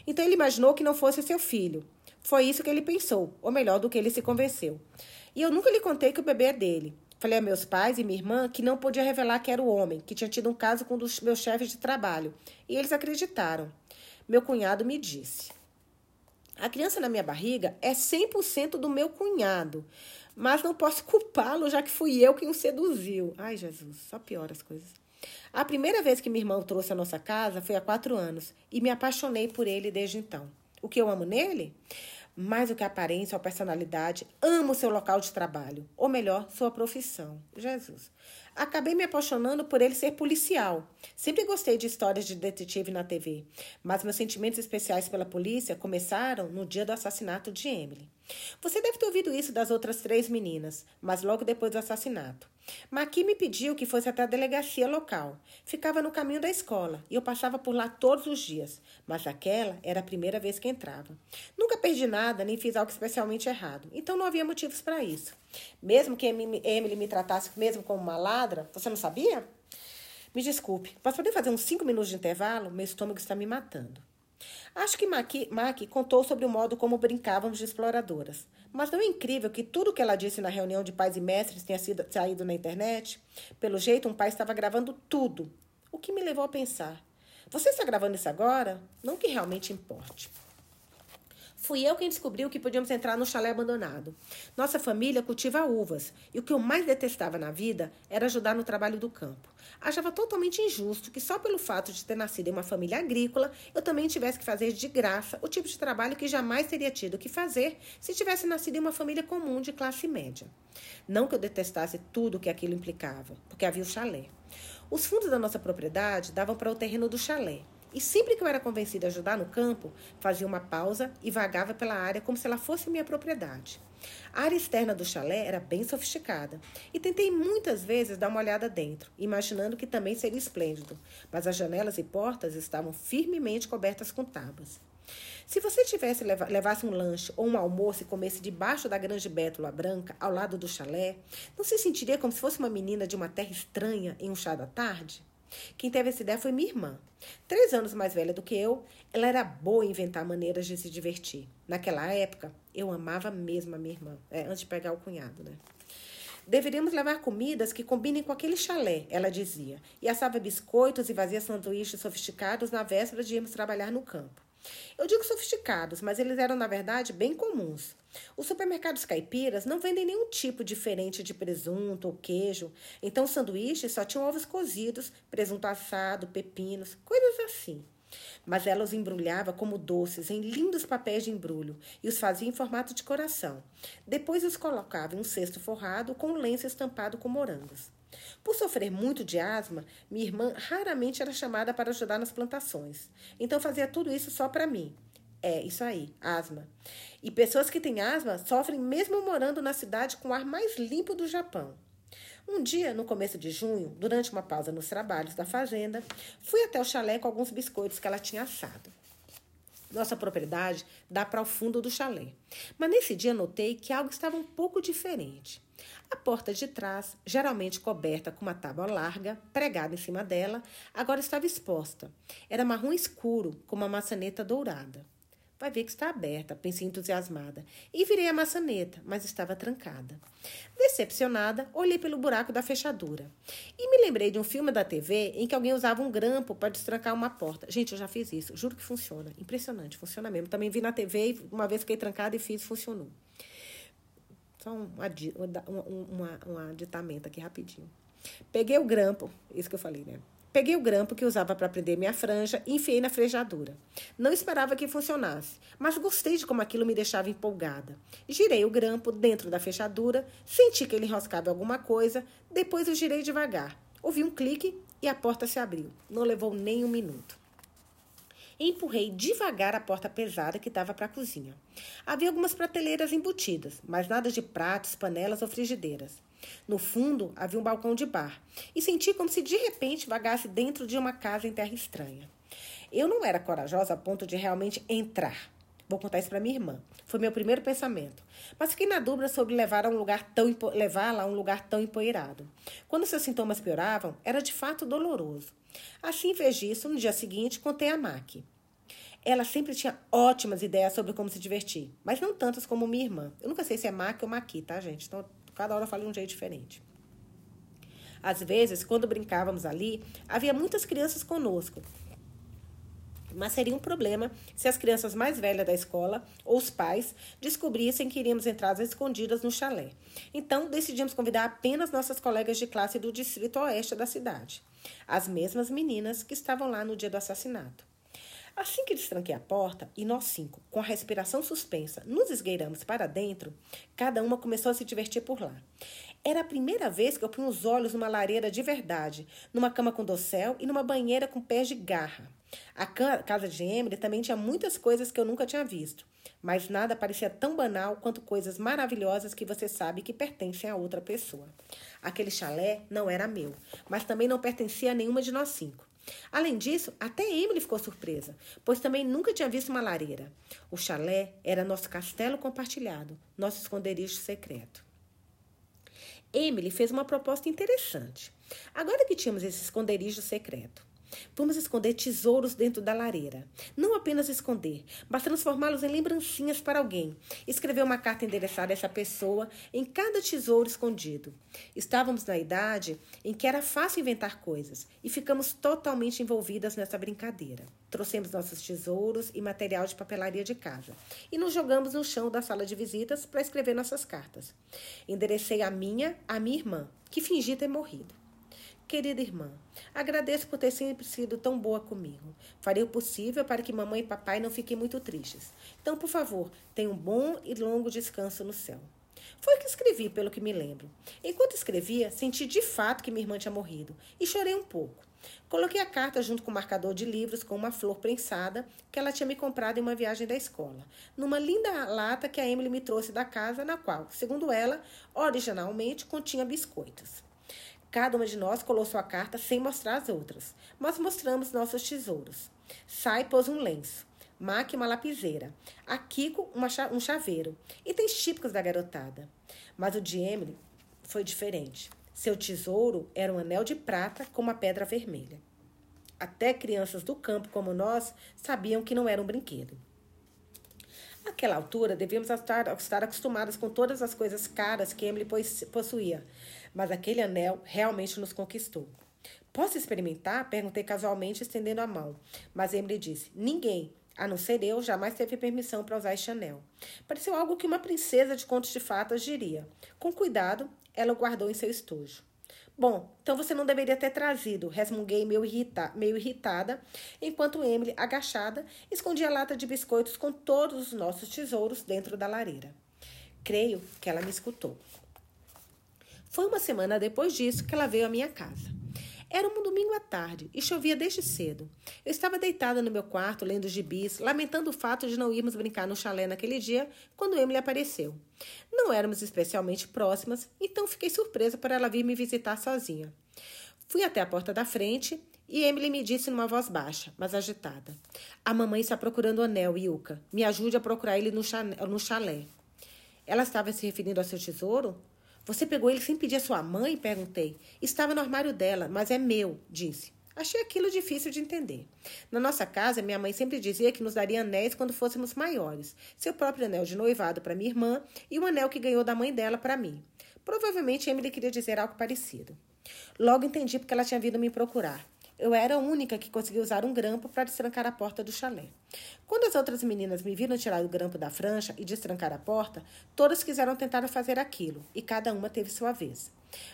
Então ele imaginou que não fosse seu filho. Foi isso que ele pensou, ou melhor, do que ele se convenceu. E eu nunca lhe contei que o bebê é dele. Falei a meus pais e minha irmã que não podia revelar que era o homem, que tinha tido um caso com um dos meus chefes de trabalho. E eles acreditaram. Meu cunhado me disse: A criança na minha barriga é 100% do meu cunhado, mas não posso culpá-lo já que fui eu quem o seduziu. Ai, Jesus, só piora as coisas. A primeira vez que minha irmã o trouxe à nossa casa foi há quatro anos e me apaixonei por ele desde então. O que eu amo nele? mais do que a aparência ou a personalidade, amo seu local de trabalho, ou melhor, sua profissão. Jesus. Acabei me apaixonando por ele ser policial. Sempre gostei de histórias de detetive na TV, mas meus sentimentos especiais pela polícia começaram no dia do assassinato de Emily. Você deve ter ouvido isso das outras três meninas, mas logo depois do assassinato. Maqui me pediu que fosse até a delegacia local. Ficava no caminho da escola e eu passava por lá todos os dias, mas aquela era a primeira vez que entrava. Nunca perdi nada nem fiz algo especialmente errado, então não havia motivos para isso. Mesmo que Emily me tratasse mesmo como uma ladra, você não sabia? Me desculpe, posso poder fazer uns cinco minutos de intervalo? Meu estômago está me matando. Acho que Maqui contou sobre o modo como brincávamos de exploradoras. Mas não é incrível que tudo que ela disse na reunião de pais e mestres tenha sido, saído na internet? Pelo jeito, um pai estava gravando tudo. O que me levou a pensar: você está gravando isso agora? Não que realmente importe. Fui eu quem descobriu que podíamos entrar no chalé abandonado. Nossa família cultiva uvas e o que eu mais detestava na vida era ajudar no trabalho do campo. Achava totalmente injusto que só pelo fato de ter nascido em uma família agrícola eu também tivesse que fazer de graça o tipo de trabalho que jamais teria tido que fazer se tivesse nascido em uma família comum de classe média. Não que eu detestasse tudo o que aquilo implicava, porque havia o chalé. Os fundos da nossa propriedade davam para o terreno do chalé. E sempre que eu era convencida a ajudar no campo, fazia uma pausa e vagava pela área como se ela fosse minha propriedade. A área externa do chalé era bem sofisticada e tentei muitas vezes dar uma olhada dentro, imaginando que também seria esplêndido, mas as janelas e portas estavam firmemente cobertas com tábuas. Se você tivesse levasse um lanche ou um almoço e comesse debaixo da grande bétula branca, ao lado do chalé, não se sentiria como se fosse uma menina de uma terra estranha em um chá da tarde? Quem teve essa ideia foi minha irmã. Três anos mais velha do que eu, ela era boa em inventar maneiras de se divertir. Naquela época, eu amava mesmo a minha irmã, é, antes de pegar o cunhado, né? Deveríamos levar comidas que combinem com aquele chalé, ela dizia, e assava biscoitos e fazia sanduíches sofisticados na véspera de irmos trabalhar no campo. Eu digo sofisticados, mas eles eram, na verdade, bem comuns. Os supermercados caipiras não vendem nenhum tipo diferente de presunto ou queijo, então os sanduíches só tinham ovos cozidos, presunto assado, pepinos, coisas assim. Mas ela os embrulhava como doces em lindos papéis de embrulho e os fazia em formato de coração. Depois os colocava em um cesto forrado com um lenço estampado com morangos. Por sofrer muito de asma, minha irmã raramente era chamada para ajudar nas plantações. Então fazia tudo isso só para mim. É, isso aí, asma. E pessoas que têm asma sofrem mesmo morando na cidade com o ar mais limpo do Japão. Um dia, no começo de junho, durante uma pausa nos trabalhos da fazenda, fui até o chalé com alguns biscoitos que ela tinha assado. Nossa propriedade dá para o fundo do chalé. Mas nesse dia notei que algo estava um pouco diferente. A porta de trás, geralmente coberta com uma tábua larga, pregada em cima dela, agora estava exposta. Era marrom escuro, com uma maçaneta dourada. Vai ver que está aberta, pensei entusiasmada. E virei a maçaneta, mas estava trancada. Decepcionada, olhei pelo buraco da fechadura. E me lembrei de um filme da TV em que alguém usava um grampo para destrancar uma porta. Gente, eu já fiz isso, juro que funciona. Impressionante, funciona mesmo. Também vi na TV e uma vez fiquei trancada e fiz, funcionou. Só um, um, um, um aditamento aqui rapidinho. Peguei o grampo, isso que eu falei, né? Peguei o grampo que usava para prender minha franja e enfiei na frejadura. Não esperava que funcionasse, mas gostei de como aquilo me deixava empolgada. Girei o grampo dentro da fechadura, senti que ele enroscava alguma coisa, depois eu girei devagar. Ouvi um clique e a porta se abriu. Não levou nem um minuto. Empurrei devagar a porta pesada que dava para a cozinha. Havia algumas prateleiras embutidas, mas nada de pratos, panelas ou frigideiras. No fundo, havia um balcão de bar, e senti como se de repente vagasse dentro de uma casa em terra estranha. Eu não era corajosa a ponto de realmente entrar. Vou contar isso para minha irmã. Foi meu primeiro pensamento. Mas fiquei na dúvida sobre levar a um lugar tão levá-la a um lugar tão empoeirado. Quando seus sintomas pioravam, era de fato doloroso. Assim, em vez disso, no dia seguinte, contei a Mac. Ela sempre tinha ótimas ideias sobre como se divertir, mas não tantas como minha irmã. Eu nunca sei se é Mac ou Maqui, tá, gente? Então, cada hora falo de um jeito diferente. Às vezes, quando brincávamos ali, havia muitas crianças conosco. Mas seria um problema se as crianças mais velhas da escola ou os pais descobrissem que iríamos entrar às escondidas no chalé. Então, decidimos convidar apenas nossas colegas de classe do distrito oeste da cidade, as mesmas meninas que estavam lá no dia do assassinato. Assim que destranquei a porta e nós cinco, com a respiração suspensa, nos esgueiramos para dentro, cada uma começou a se divertir por lá. Era a primeira vez que eu punha os olhos numa lareira de verdade, numa cama com dossel e numa banheira com pés de garra. A casa de Emily também tinha muitas coisas que eu nunca tinha visto, mas nada parecia tão banal quanto coisas maravilhosas que você sabe que pertencem a outra pessoa. Aquele chalé não era meu, mas também não pertencia a nenhuma de nós cinco. Além disso, até Emily ficou surpresa, pois também nunca tinha visto uma lareira. O chalé era nosso castelo compartilhado, nosso esconderijo secreto. Emily fez uma proposta interessante. Agora que tínhamos esse esconderijo secreto, Vamos esconder tesouros dentro da lareira. Não apenas esconder, mas transformá-los em lembrancinhas para alguém. Escrever uma carta endereçada a essa pessoa em cada tesouro escondido. Estávamos na idade em que era fácil inventar coisas e ficamos totalmente envolvidas nessa brincadeira. Trouxemos nossos tesouros e material de papelaria de casa e nos jogamos no chão da sala de visitas para escrever nossas cartas. Enderecei a minha à minha irmã, que fingi ter morrido. Querida irmã, agradeço por ter sempre sido tão boa comigo. Farei o possível para que mamãe e papai não fiquem muito tristes. Então, por favor, tenha um bom e longo descanso no céu. Foi que escrevi, pelo que me lembro. Enquanto escrevia, senti de fato que minha irmã tinha morrido e chorei um pouco. Coloquei a carta junto com o marcador de livros com uma flor prensada que ela tinha me comprado em uma viagem da escola, numa linda lata que a Emily me trouxe da casa, na qual, segundo ela, originalmente continha biscoitos. Cada uma de nós colou sua carta sem mostrar as outras, mas mostramos nossos tesouros. Sai pôs um lenço, Mac uma lapiseira, a Kiko uma, um chaveiro, itens típicos da garotada. Mas o de Emily foi diferente. Seu tesouro era um anel de prata com uma pedra vermelha. Até crianças do campo como nós sabiam que não era um brinquedo. Naquela altura, devíamos estar, estar acostumadas com todas as coisas caras que Emily possuía, mas aquele anel realmente nos conquistou. Posso experimentar? Perguntei casualmente, estendendo a mão. Mas Emily disse: Ninguém, a não ser eu, jamais teve permissão para usar este anel. Pareceu algo que uma princesa de contos de fatas diria. Com cuidado, ela o guardou em seu estojo. Bom, então você não deveria ter trazido, resmunguei meio, irrita meio irritada, enquanto Emily, agachada, escondia a lata de biscoitos com todos os nossos tesouros dentro da lareira. Creio que ela me escutou. Foi uma semana depois disso que ela veio à minha casa. Era um domingo à tarde e chovia desde cedo. Eu estava deitada no meu quarto, lendo gibis, lamentando o fato de não irmos brincar no chalé naquele dia, quando Emily apareceu. Não éramos especialmente próximas, então fiquei surpresa por ela vir me visitar sozinha. Fui até a porta da frente e Emily me disse numa voz baixa, mas agitada: A mamãe está procurando o anel, Yuka. Me ajude a procurar ele no chalé. Ela estava se referindo ao seu tesouro? Você pegou ele sem pedir a sua mãe? Perguntei. Estava no armário dela, mas é meu, disse. Achei aquilo difícil de entender. Na nossa casa, minha mãe sempre dizia que nos daria anéis quando fôssemos maiores. Seu próprio anel de noivado para minha irmã e o anel que ganhou da mãe dela para mim. Provavelmente Emily queria dizer algo parecido. Logo entendi porque ela tinha vindo me procurar. Eu era a única que conseguia usar um grampo para destrancar a porta do chalé. Quando as outras meninas me viram tirar o grampo da francha e destrancar a porta, todas quiseram tentar fazer aquilo, e cada uma teve sua vez.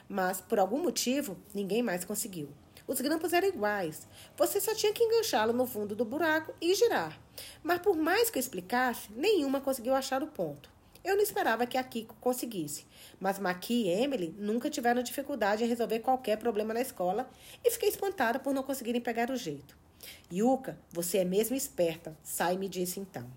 Mas, por algum motivo, ninguém mais conseguiu. Os grampos eram iguais. Você só tinha que enganchá-lo no fundo do buraco e girar. Mas por mais que eu explicasse, nenhuma conseguiu achar o ponto. Eu não esperava que a Kiko conseguisse, mas Maki e Emily nunca tiveram dificuldade em resolver qualquer problema na escola e fiquei espantada por não conseguirem pegar o jeito. Yuka, você é mesmo esperta, Sai me disse então.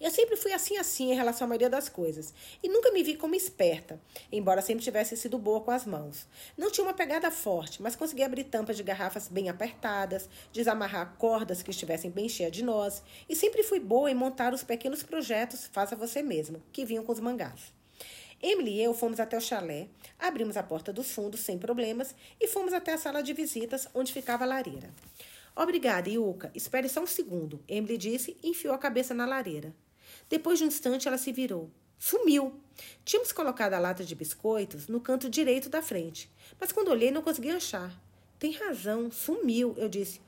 Eu sempre fui assim assim em relação à maioria das coisas e nunca me vi como esperta, embora sempre tivesse sido boa com as mãos. Não tinha uma pegada forte, mas conseguia abrir tampas de garrafas bem apertadas, desamarrar cordas que estivessem bem cheias de nós e sempre fui boa em montar os pequenos projetos faça você mesmo, que vinham com os mangás. Emily e eu fomos até o chalé, abrimos a porta dos fundos sem problemas e fomos até a sala de visitas onde ficava a lareira. Obrigada, Yuka. Espere só um segundo, Emily disse e enfiou a cabeça na lareira. Depois de um instante, ela se virou. Sumiu. Tínhamos colocado a lata de biscoitos no canto direito da frente, mas quando olhei não consegui achar. Tem razão, sumiu, eu disse.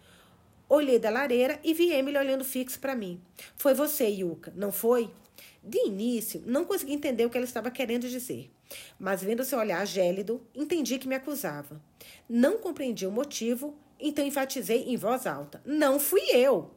Olhei da lareira e vi Emily olhando fixo para mim. Foi você, Yuka, não foi? De início, não consegui entender o que ela estava querendo dizer, mas vendo seu olhar gélido, entendi que me acusava. Não compreendi o motivo, então enfatizei em voz alta: Não fui eu.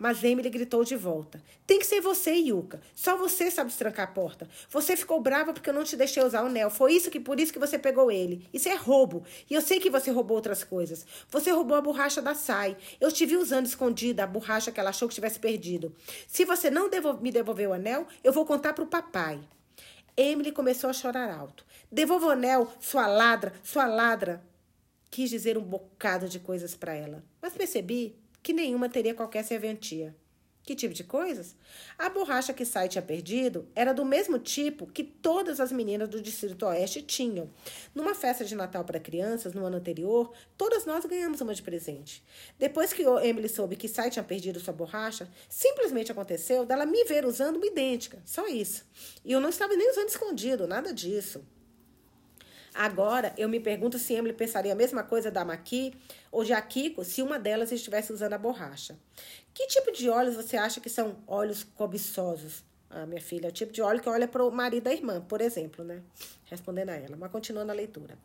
Mas Emily gritou de volta. Tem que ser você, Yuka. Só você sabe destrancar a porta. Você ficou brava porque eu não te deixei usar o anel. Foi isso que por isso que você pegou ele. Isso é roubo. E eu sei que você roubou outras coisas. Você roubou a borracha da Sai. Eu te vi usando escondida a borracha que ela achou que tivesse perdido. Se você não me devolver o anel, eu vou contar para o papai. Emily começou a chorar alto. Devolva o anel, sua ladra, sua ladra. Quis dizer um bocado de coisas para ela, mas percebi que nenhuma teria qualquer serventia. Que tipo de coisas? A borracha que Sai tinha perdido era do mesmo tipo que todas as meninas do Distrito Oeste tinham. Numa festa de Natal para crianças, no ano anterior, todas nós ganhamos uma de presente. Depois que Emily soube que Sai tinha perdido sua borracha, simplesmente aconteceu dela me ver usando uma idêntica. Só isso. E eu não estava nem usando escondido, nada disso. Agora, eu me pergunto se Emily pensaria a mesma coisa da Maqui ou de Akiko se uma delas estivesse usando a borracha. Que tipo de óleos você acha que são óleos cobiçosos? Ah, minha filha, é o tipo de óleo que olha para o marido da irmã, por exemplo, né? Respondendo a ela, mas continuando a leitura.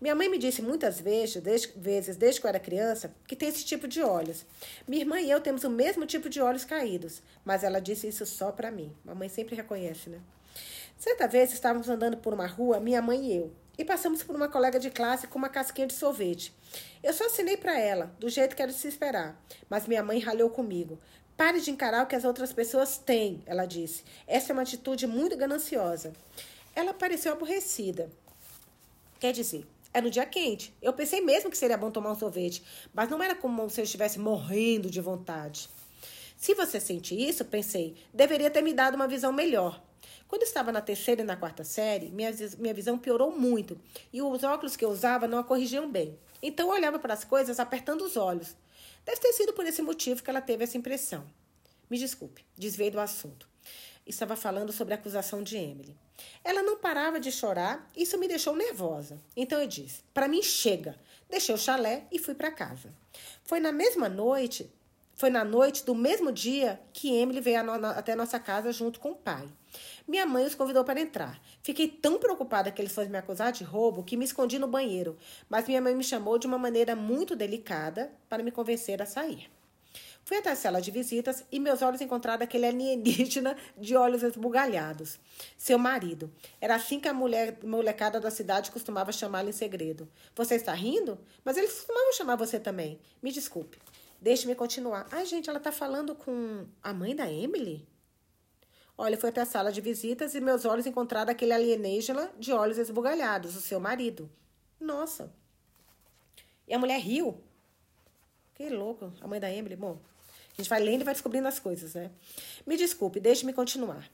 Minha mãe me disse muitas vezes desde, vezes, desde que eu era criança, que tem esse tipo de óleos. Minha irmã e eu temos o mesmo tipo de olhos caídos, mas ela disse isso só para mim. Mamãe sempre reconhece, né? Certa vez estávamos andando por uma rua, minha mãe e eu e passamos por uma colega de classe com uma casquinha de sorvete. Eu só assinei para ela, do jeito que era de se esperar, mas minha mãe ralhou comigo. Pare de encarar o que as outras pessoas têm, ela disse. Essa é uma atitude muito gananciosa. Ela pareceu aborrecida. Quer dizer, era um dia quente. Eu pensei mesmo que seria bom tomar um sorvete, mas não era como se eu estivesse morrendo de vontade. Se você sente isso, pensei, deveria ter me dado uma visão melhor. Quando estava na terceira e na quarta série, minha, minha visão piorou muito e os óculos que eu usava não a corrigiam bem. Então eu olhava para as coisas apertando os olhos. Deve ter sido por esse motivo que ela teve essa impressão. Me desculpe, desviei do assunto. Estava falando sobre a acusação de Emily. Ela não parava de chorar, isso me deixou nervosa. Então eu disse: Para mim, chega. Deixei o chalé e fui para casa. Foi na mesma noite, foi na noite do mesmo dia que Emily veio até nossa casa junto com o pai. Minha mãe os convidou para entrar. Fiquei tão preocupada que eles fossem me acusar de roubo que me escondi no banheiro, mas minha mãe me chamou de uma maneira muito delicada para me convencer a sair. Fui até a sala de visitas e meus olhos encontraram aquele alienígena de olhos esbugalhados. Seu marido. Era assim que a mulher molecada da cidade costumava chamá-lo em segredo. Você está rindo? Mas eles costumavam chamar você também. Me desculpe. Deixe-me continuar. Ai, gente, ela está falando com a mãe da Emily? Olha, foi até a sala de visitas e meus olhos encontraram aquele alienígena de olhos esbugalhados, o seu marido. Nossa. E a mulher riu. Que louco. A mãe da Emily. Bom, a gente vai lendo e vai descobrindo as coisas, né? Me desculpe, deixe-me continuar.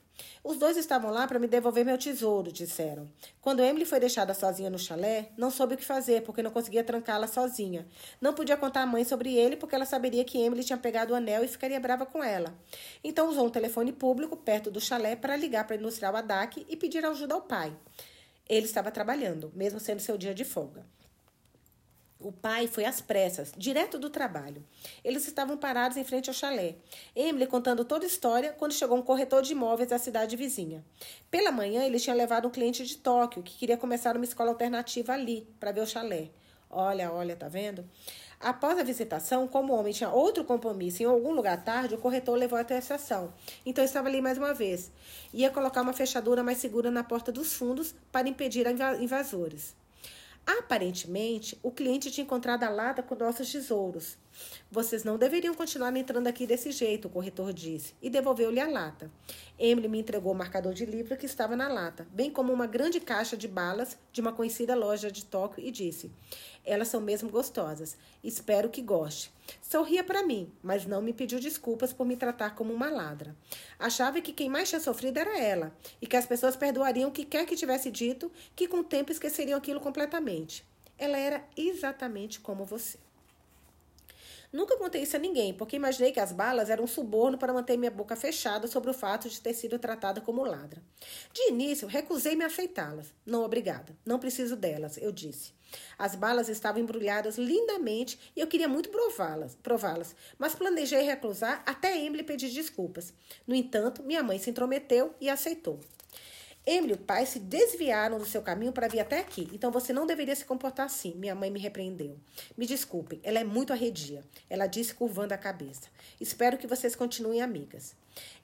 Os dois estavam lá para me devolver meu tesouro, disseram. Quando Emily foi deixada sozinha no chalé, não soube o que fazer, porque não conseguia trancá-la sozinha. Não podia contar à mãe sobre ele, porque ela saberia que Emily tinha pegado o anel e ficaria brava com ela. Então usou um telefone público perto do chalé para ligar para industrial Adak e pedir ajuda ao pai. Ele estava trabalhando, mesmo sendo seu dia de folga. O pai foi às pressas, direto do trabalho. Eles estavam parados em frente ao chalé. Emily contando toda a história quando chegou um corretor de imóveis da cidade vizinha. Pela manhã, ele tinha levado um cliente de Tóquio que queria começar uma escola alternativa ali, para ver o chalé. Olha, olha, tá vendo? Após a visitação, como o homem tinha outro compromisso em algum lugar tarde, o corretor levou até a estação. Então estava ali mais uma vez. Ia colocar uma fechadura mais segura na porta dos fundos para impedir invasores. Aparentemente, o cliente tinha encontrado a lata com nossos tesouros. Vocês não deveriam continuar entrando aqui desse jeito, o corretor disse, e devolveu-lhe a lata. Emily me entregou o marcador de livro que estava na lata, bem como uma grande caixa de balas de uma conhecida loja de Tóquio e disse: Elas são mesmo gostosas. Espero que goste. Sorria para mim, mas não me pediu desculpas por me tratar como uma ladra. Achava que quem mais tinha sofrido era ela, e que as pessoas perdoariam o que quer que tivesse dito, que com o tempo esqueceriam aquilo completamente. Ela era exatamente como você. Nunca contei isso a ninguém, porque imaginei que as balas eram um suborno para manter minha boca fechada sobre o fato de ter sido tratada como ladra. De início, recusei-me a aceitá-las. Não, obrigada. Não preciso delas, eu disse. As balas estavam embrulhadas lindamente e eu queria muito prová-las, prová-las, mas planejei recusar até Emily pedir desculpas. No entanto, minha mãe se intrometeu e aceitou. Emily e o pai se desviaram do seu caminho para vir até aqui, então você não deveria se comportar assim. Minha mãe me repreendeu. Me desculpem, ela é muito arredia. Ela disse curvando a cabeça. Espero que vocês continuem amigas.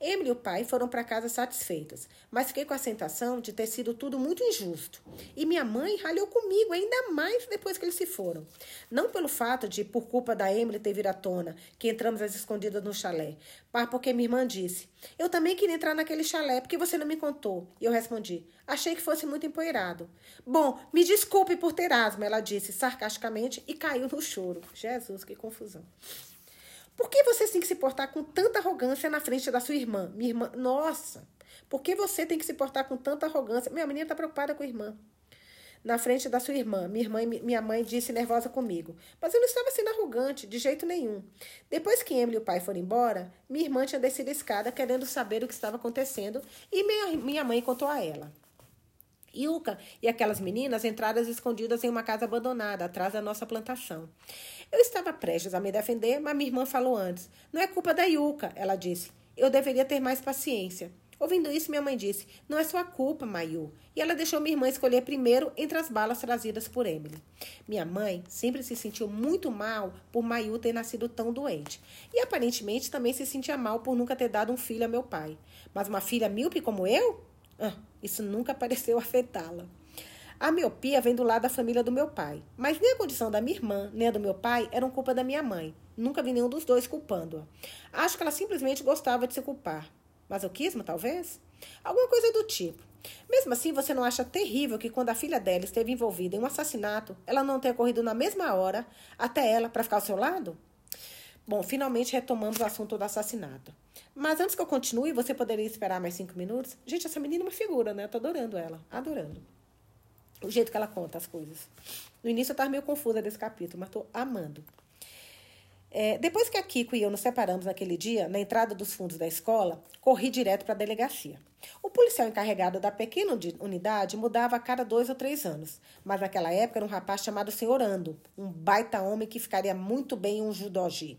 Emily e o pai foram para casa satisfeitas, mas fiquei com a sensação de ter sido tudo muito injusto. E minha mãe ralhou comigo ainda mais depois que eles se foram. Não pelo fato de, por culpa da Emily ter vir à tona, que entramos às escondidas no chalé, mas porque minha irmã disse: Eu também queria entrar naquele chalé, porque você não me contou. E eu respondi: Achei que fosse muito empoeirado. Bom, me desculpe por ter asma, ela disse sarcasticamente e caiu no choro. Jesus, que confusão. Por que você tem que se portar com tanta arrogância na frente da sua irmã? Minha irmã, nossa, por que você tem que se portar com tanta arrogância? Minha menina está preocupada com a irmã. Na frente da sua irmã, minha, irmã, minha mãe disse nervosa comigo. Mas eu não estava sendo arrogante, de jeito nenhum. Depois que Emily e o pai foram embora, minha irmã tinha descido a escada querendo saber o que estava acontecendo e minha, minha mãe contou a ela. Yuka e aquelas meninas entraram escondidas em uma casa abandonada, atrás da nossa plantação. Eu estava prestes a me defender, mas minha irmã falou antes. Não é culpa da Yuka, ela disse. Eu deveria ter mais paciência. Ouvindo isso, minha mãe disse: Não é sua culpa, Mayu. E ela deixou minha irmã escolher primeiro entre as balas trazidas por Emily. Minha mãe sempre se sentiu muito mal por Mayu ter nascido tão doente. E aparentemente também se sentia mal por nunca ter dado um filho a meu pai. Mas uma filha míope como eu? Ah, isso nunca pareceu afetá-la. A miopia vem do lado da família do meu pai, mas nem a condição da minha irmã, nem a do meu pai eram culpa da minha mãe. Nunca vi nenhum dos dois culpando-a. Acho que ela simplesmente gostava de se culpar. Masoquismo, talvez? Alguma coisa do tipo. Mesmo assim, você não acha terrível que quando a filha dela esteve envolvida em um assassinato, ela não tenha corrido na mesma hora até ela para ficar ao seu lado? Bom, finalmente retomamos o assunto do assassinato. Mas antes que eu continue, você poderia esperar mais cinco minutos? Gente, essa menina é uma figura, né? Eu tô adorando ela. Adorando. O jeito que ela conta as coisas. No início eu tava meio confusa desse capítulo, mas tô amando. É, depois que a Kiko e eu nos separamos naquele dia, na entrada dos fundos da escola, corri direto para a delegacia. O policial encarregado da pequena unidade mudava a cada dois ou três anos, mas naquela época era um rapaz chamado Senhor Ando, um baita homem que ficaria muito bem em um judogi.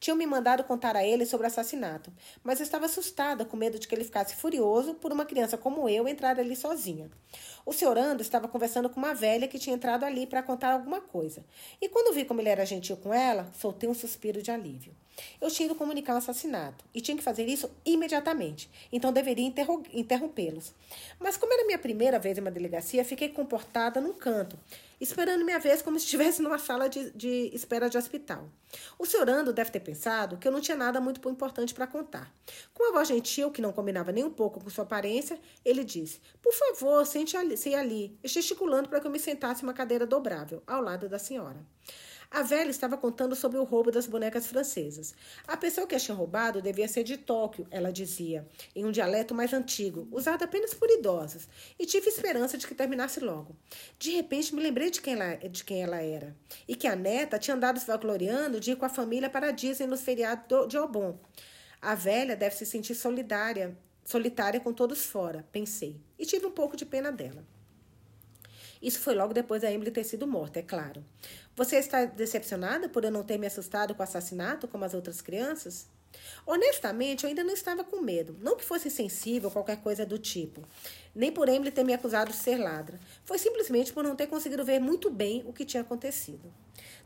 Tinham me mandado contar a ele sobre o assassinato, mas estava assustada, com medo de que ele ficasse furioso por uma criança como eu entrar ali sozinha. O senhor Ando estava conversando com uma velha que tinha entrado ali para contar alguma coisa. E quando vi como ele era gentil com ela, soltei um suspiro de alívio. Eu tinha ido comunicar um assassinato e tinha que fazer isso imediatamente, então deveria interrompê-los. Mas como era minha primeira vez em uma delegacia, fiquei comportada num canto esperando minha vez como se estivesse numa sala de, de espera de hospital. O senhor Ando deve ter pensado que eu não tinha nada muito importante para contar. Com uma voz gentil, que não combinava nem um pouco com sua aparência, ele disse: Por favor, sente ali, ali, gesticulando para que eu me sentasse em uma cadeira dobrável, ao lado da senhora. A velha estava contando sobre o roubo das bonecas francesas. A pessoa que as tinha roubado devia ser de Tóquio, ela dizia, em um dialeto mais antigo, usado apenas por idosos, e tive esperança de que terminasse logo. De repente me lembrei de quem ela, de quem ela era, e que a neta tinha andado se vangloriando de ir com a família para Disney nos feriados de Obon. A velha deve se sentir solidária, solitária com todos fora, pensei, e tive um pouco de pena dela. Isso foi logo depois da Emily ter sido morta, é claro. Você está decepcionada por eu não ter me assustado com o assassinato como as outras crianças? Honestamente, eu ainda não estava com medo. Não que fosse insensível ou qualquer coisa do tipo. Nem por Emily ter me acusado de ser ladra. Foi simplesmente por não ter conseguido ver muito bem o que tinha acontecido.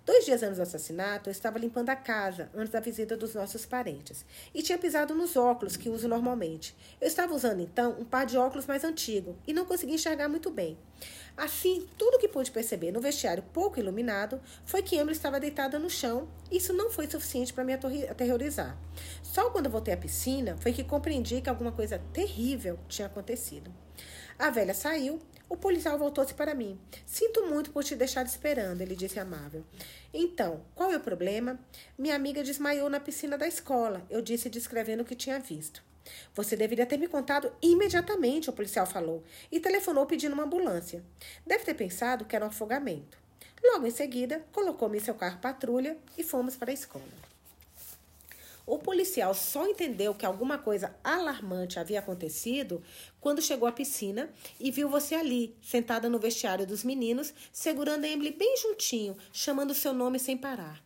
Dois dias antes do assassinato, eu estava limpando a casa antes da visita dos nossos parentes e tinha pisado nos óculos que uso normalmente. Eu estava usando então um par de óculos mais antigo e não conseguia enxergar muito bem. Assim, tudo que pude perceber no vestiário pouco iluminado foi que Emily estava deitada no chão. Isso não foi suficiente para me aterrorizar. Só quando voltei à piscina foi que compreendi que alguma coisa terrível tinha acontecido. A velha saiu o policial voltou-se para mim. Sinto muito por te deixar esperando, ele disse amável. Então, qual é o problema? Minha amiga desmaiou na piscina da escola, eu disse descrevendo o que tinha visto. Você deveria ter me contado imediatamente, o policial falou, e telefonou pedindo uma ambulância. Deve ter pensado que era um afogamento. Logo em seguida, colocou-me em seu carro patrulha e fomos para a escola. O policial só entendeu que alguma coisa alarmante havia acontecido quando chegou à piscina e viu você ali, sentada no vestiário dos meninos, segurando a Emily bem juntinho, chamando seu nome sem parar.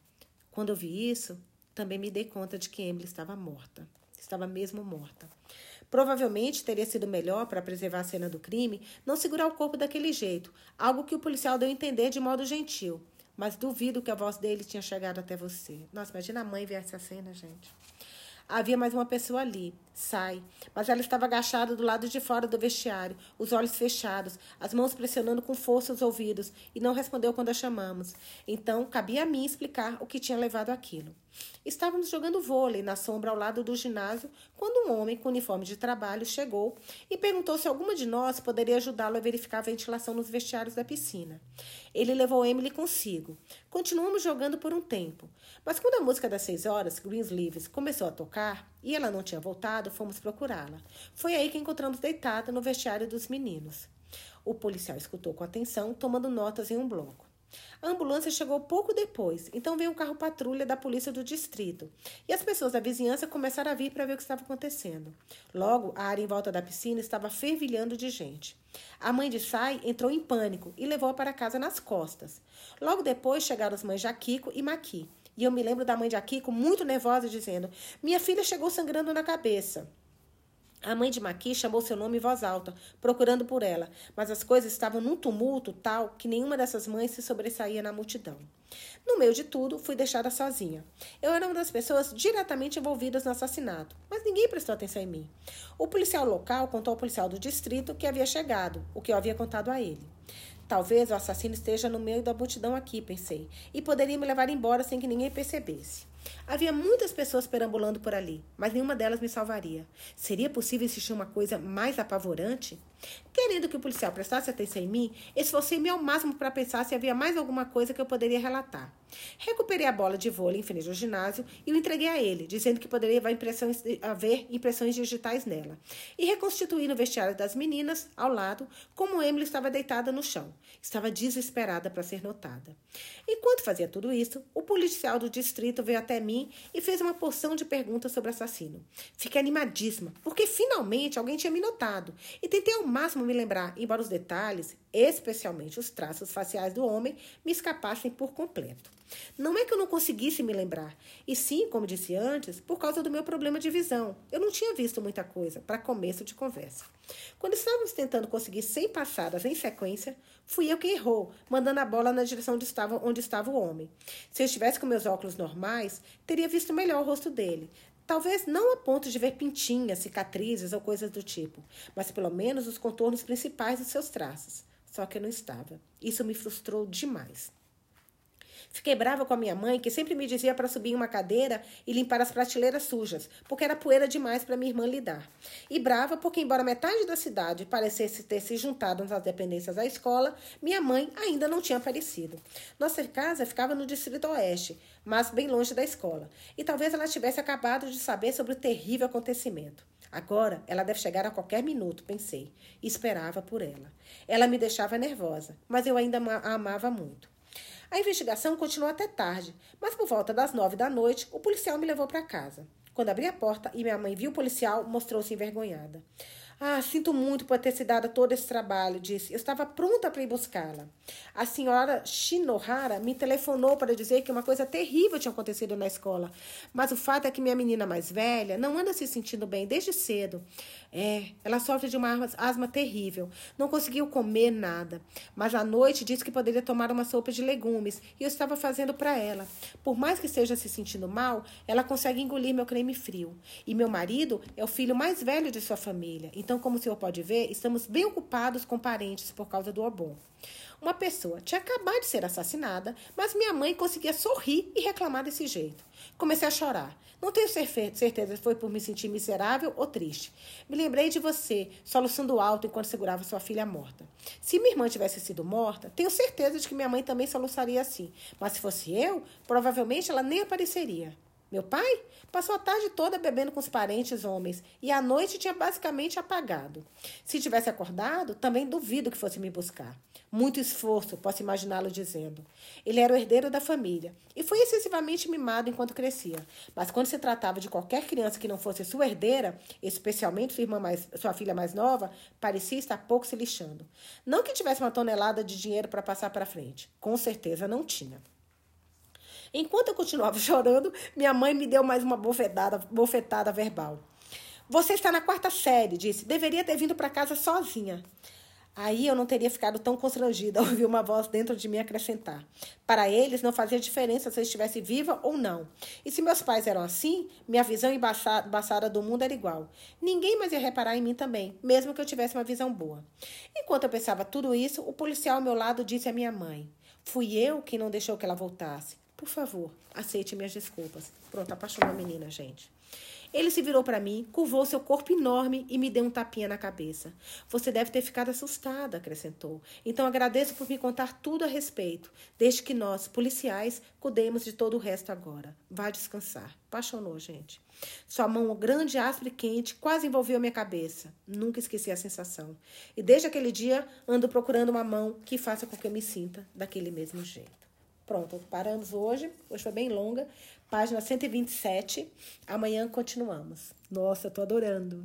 Quando eu vi isso, também me dei conta de que Emily estava morta. Estava mesmo morta. Provavelmente teria sido melhor, para preservar a cena do crime, não segurar o corpo daquele jeito, algo que o policial deu a entender de modo gentil. Mas duvido que a voz dele tinha chegado até você. Nossa, imagina a mãe ver essa cena, gente. Havia mais uma pessoa ali, Sai, mas ela estava agachada do lado de fora do vestiário, os olhos fechados, as mãos pressionando com força os ouvidos, e não respondeu quando a chamamos. Então, cabia a mim explicar o que tinha levado aquilo. Estávamos jogando vôlei na sombra ao lado do ginásio quando um homem com uniforme de trabalho chegou e perguntou se alguma de nós poderia ajudá-lo a verificar a ventilação nos vestiários da piscina. Ele levou Emily consigo. Continuamos jogando por um tempo, mas quando a música das seis horas, Greensleeves, começou a tocar e ela não tinha voltado, fomos procurá-la. Foi aí que encontramos deitada no vestiário dos meninos. O policial escutou com atenção, tomando notas em um bloco. A ambulância chegou pouco depois, então veio um carro patrulha da polícia do distrito. E as pessoas da vizinhança começaram a vir para ver o que estava acontecendo. Logo, a área em volta da piscina estava fervilhando de gente. A mãe de Sai entrou em pânico e levou-a para casa nas costas. Logo depois chegaram as mães Jaquico e Maqui. E eu me lembro da mãe de Akiko muito nervosa, dizendo: Minha filha chegou sangrando na cabeça. A mãe de Maqui chamou seu nome em voz alta, procurando por ela, mas as coisas estavam num tumulto tal que nenhuma dessas mães se sobressaía na multidão. No meio de tudo, fui deixada sozinha. Eu era uma das pessoas diretamente envolvidas no assassinato, mas ninguém prestou atenção em mim. O policial local contou ao policial do distrito que havia chegado, o que eu havia contado a ele. Talvez o assassino esteja no meio da multidão aqui, pensei, e poderia me levar embora sem que ninguém percebesse. Havia muitas pessoas perambulando por ali, mas nenhuma delas me salvaria. Seria possível existir uma coisa mais apavorante? Querendo que o policial prestasse atenção em mim, esforcei-me ao máximo para pensar se havia mais alguma coisa que eu poderia relatar. Recuperei a bola de vôlei em frente ao ginásio e o entreguei a ele, dizendo que poderia haver impressões, haver impressões digitais nela. E reconstituí no vestiário das meninas, ao lado, como Emily estava deitada no chão. Estava desesperada para ser notada. Enquanto fazia tudo isso, o policial do distrito veio até mim e fez uma porção de perguntas sobre o assassino. Fiquei animadíssima, porque finalmente alguém tinha me notado, e tentei ao máximo me lembrar, embora os detalhes, especialmente os traços faciais do homem, me escapassem por completo. Não é que eu não conseguisse me lembrar, e sim, como disse antes, por causa do meu problema de visão. Eu não tinha visto muita coisa para começo de conversa. Quando estávamos tentando conseguir 100 passadas em sequência, fui eu que errou, mandando a bola na direção estava, onde estava o homem. Se eu estivesse com meus óculos normais, teria visto melhor o rosto dele. Talvez não a ponto de ver pintinhas, cicatrizes ou coisas do tipo, mas pelo menos os contornos principais dos seus traços. Só que eu não estava. Isso me frustrou demais. Fiquei brava com a minha mãe, que sempre me dizia para subir em uma cadeira e limpar as prateleiras sujas, porque era poeira demais para minha irmã lidar. E brava porque, embora metade da cidade parecesse ter se juntado nas dependências da escola, minha mãe ainda não tinha aparecido. Nossa casa ficava no Distrito Oeste, mas bem longe da escola, e talvez ela tivesse acabado de saber sobre o terrível acontecimento. Agora ela deve chegar a qualquer minuto, pensei, esperava por ela. Ela me deixava nervosa, mas eu ainda a amava muito. A investigação continuou até tarde, mas por volta das nove da noite, o policial me levou para casa. Quando abri a porta e minha mãe viu o policial, mostrou-se envergonhada. Ah, sinto muito por ter se dado todo esse trabalho, disse. Eu estava pronta para ir buscá-la. A senhora Shinohara me telefonou para dizer que uma coisa terrível tinha acontecido na escola. Mas o fato é que minha menina mais velha não anda se sentindo bem desde cedo. É, ela sofre de uma asma terrível. Não conseguiu comer nada. Mas à noite disse que poderia tomar uma sopa de legumes e eu estava fazendo para ela. Por mais que esteja se sentindo mal, ela consegue engolir meu creme frio. E meu marido é o filho mais velho de sua família. Então, como o senhor pode ver, estamos bem ocupados com parentes por causa do Obon. Uma pessoa tinha acabado de ser assassinada, mas minha mãe conseguia sorrir e reclamar desse jeito. Comecei a chorar. Não tenho certeza se foi por me sentir miserável ou triste. Me lembrei de você, soluçando alto enquanto segurava sua filha morta. Se minha irmã tivesse sido morta, tenho certeza de que minha mãe também soluçaria assim. Mas se fosse eu, provavelmente ela nem apareceria. Meu pai passou a tarde toda bebendo com os parentes homens e à noite tinha basicamente apagado. Se tivesse acordado, também duvido que fosse me buscar. Muito esforço, posso imaginá-lo dizendo. Ele era o herdeiro da família e foi excessivamente mimado enquanto crescia. Mas quando se tratava de qualquer criança que não fosse sua herdeira, especialmente sua, irmã mais, sua filha mais nova, parecia estar pouco se lixando. Não que tivesse uma tonelada de dinheiro para passar para frente. Com certeza não tinha. Enquanto eu continuava chorando, minha mãe me deu mais uma bofetada, bofetada verbal. Você está na quarta série, disse. Deveria ter vindo para casa sozinha. Aí eu não teria ficado tão constrangida ao ouvir uma voz dentro de mim acrescentar. Para eles não fazia diferença se eu estivesse viva ou não. E se meus pais eram assim, minha visão embaçada do mundo era igual. Ninguém mais ia reparar em mim também, mesmo que eu tivesse uma visão boa. Enquanto eu pensava tudo isso, o policial ao meu lado disse à minha mãe: Fui eu quem não deixou que ela voltasse. Por favor, aceite minhas desculpas. Pronto, apaixonou a menina, gente. Ele se virou para mim, curvou seu corpo enorme e me deu um tapinha na cabeça. Você deve ter ficado assustada, acrescentou. Então agradeço por me contar tudo a respeito, desde que nós, policiais, cuidemos de todo o resto agora. Vá descansar. Apaixonou, gente. Sua mão grande, áspera e quente quase envolveu minha cabeça. Nunca esqueci a sensação. E desde aquele dia ando procurando uma mão que faça com que eu me sinta daquele mesmo jeito. Pronto, paramos hoje. Hoje foi bem longa. Página 127. Amanhã continuamos. Nossa, eu tô adorando.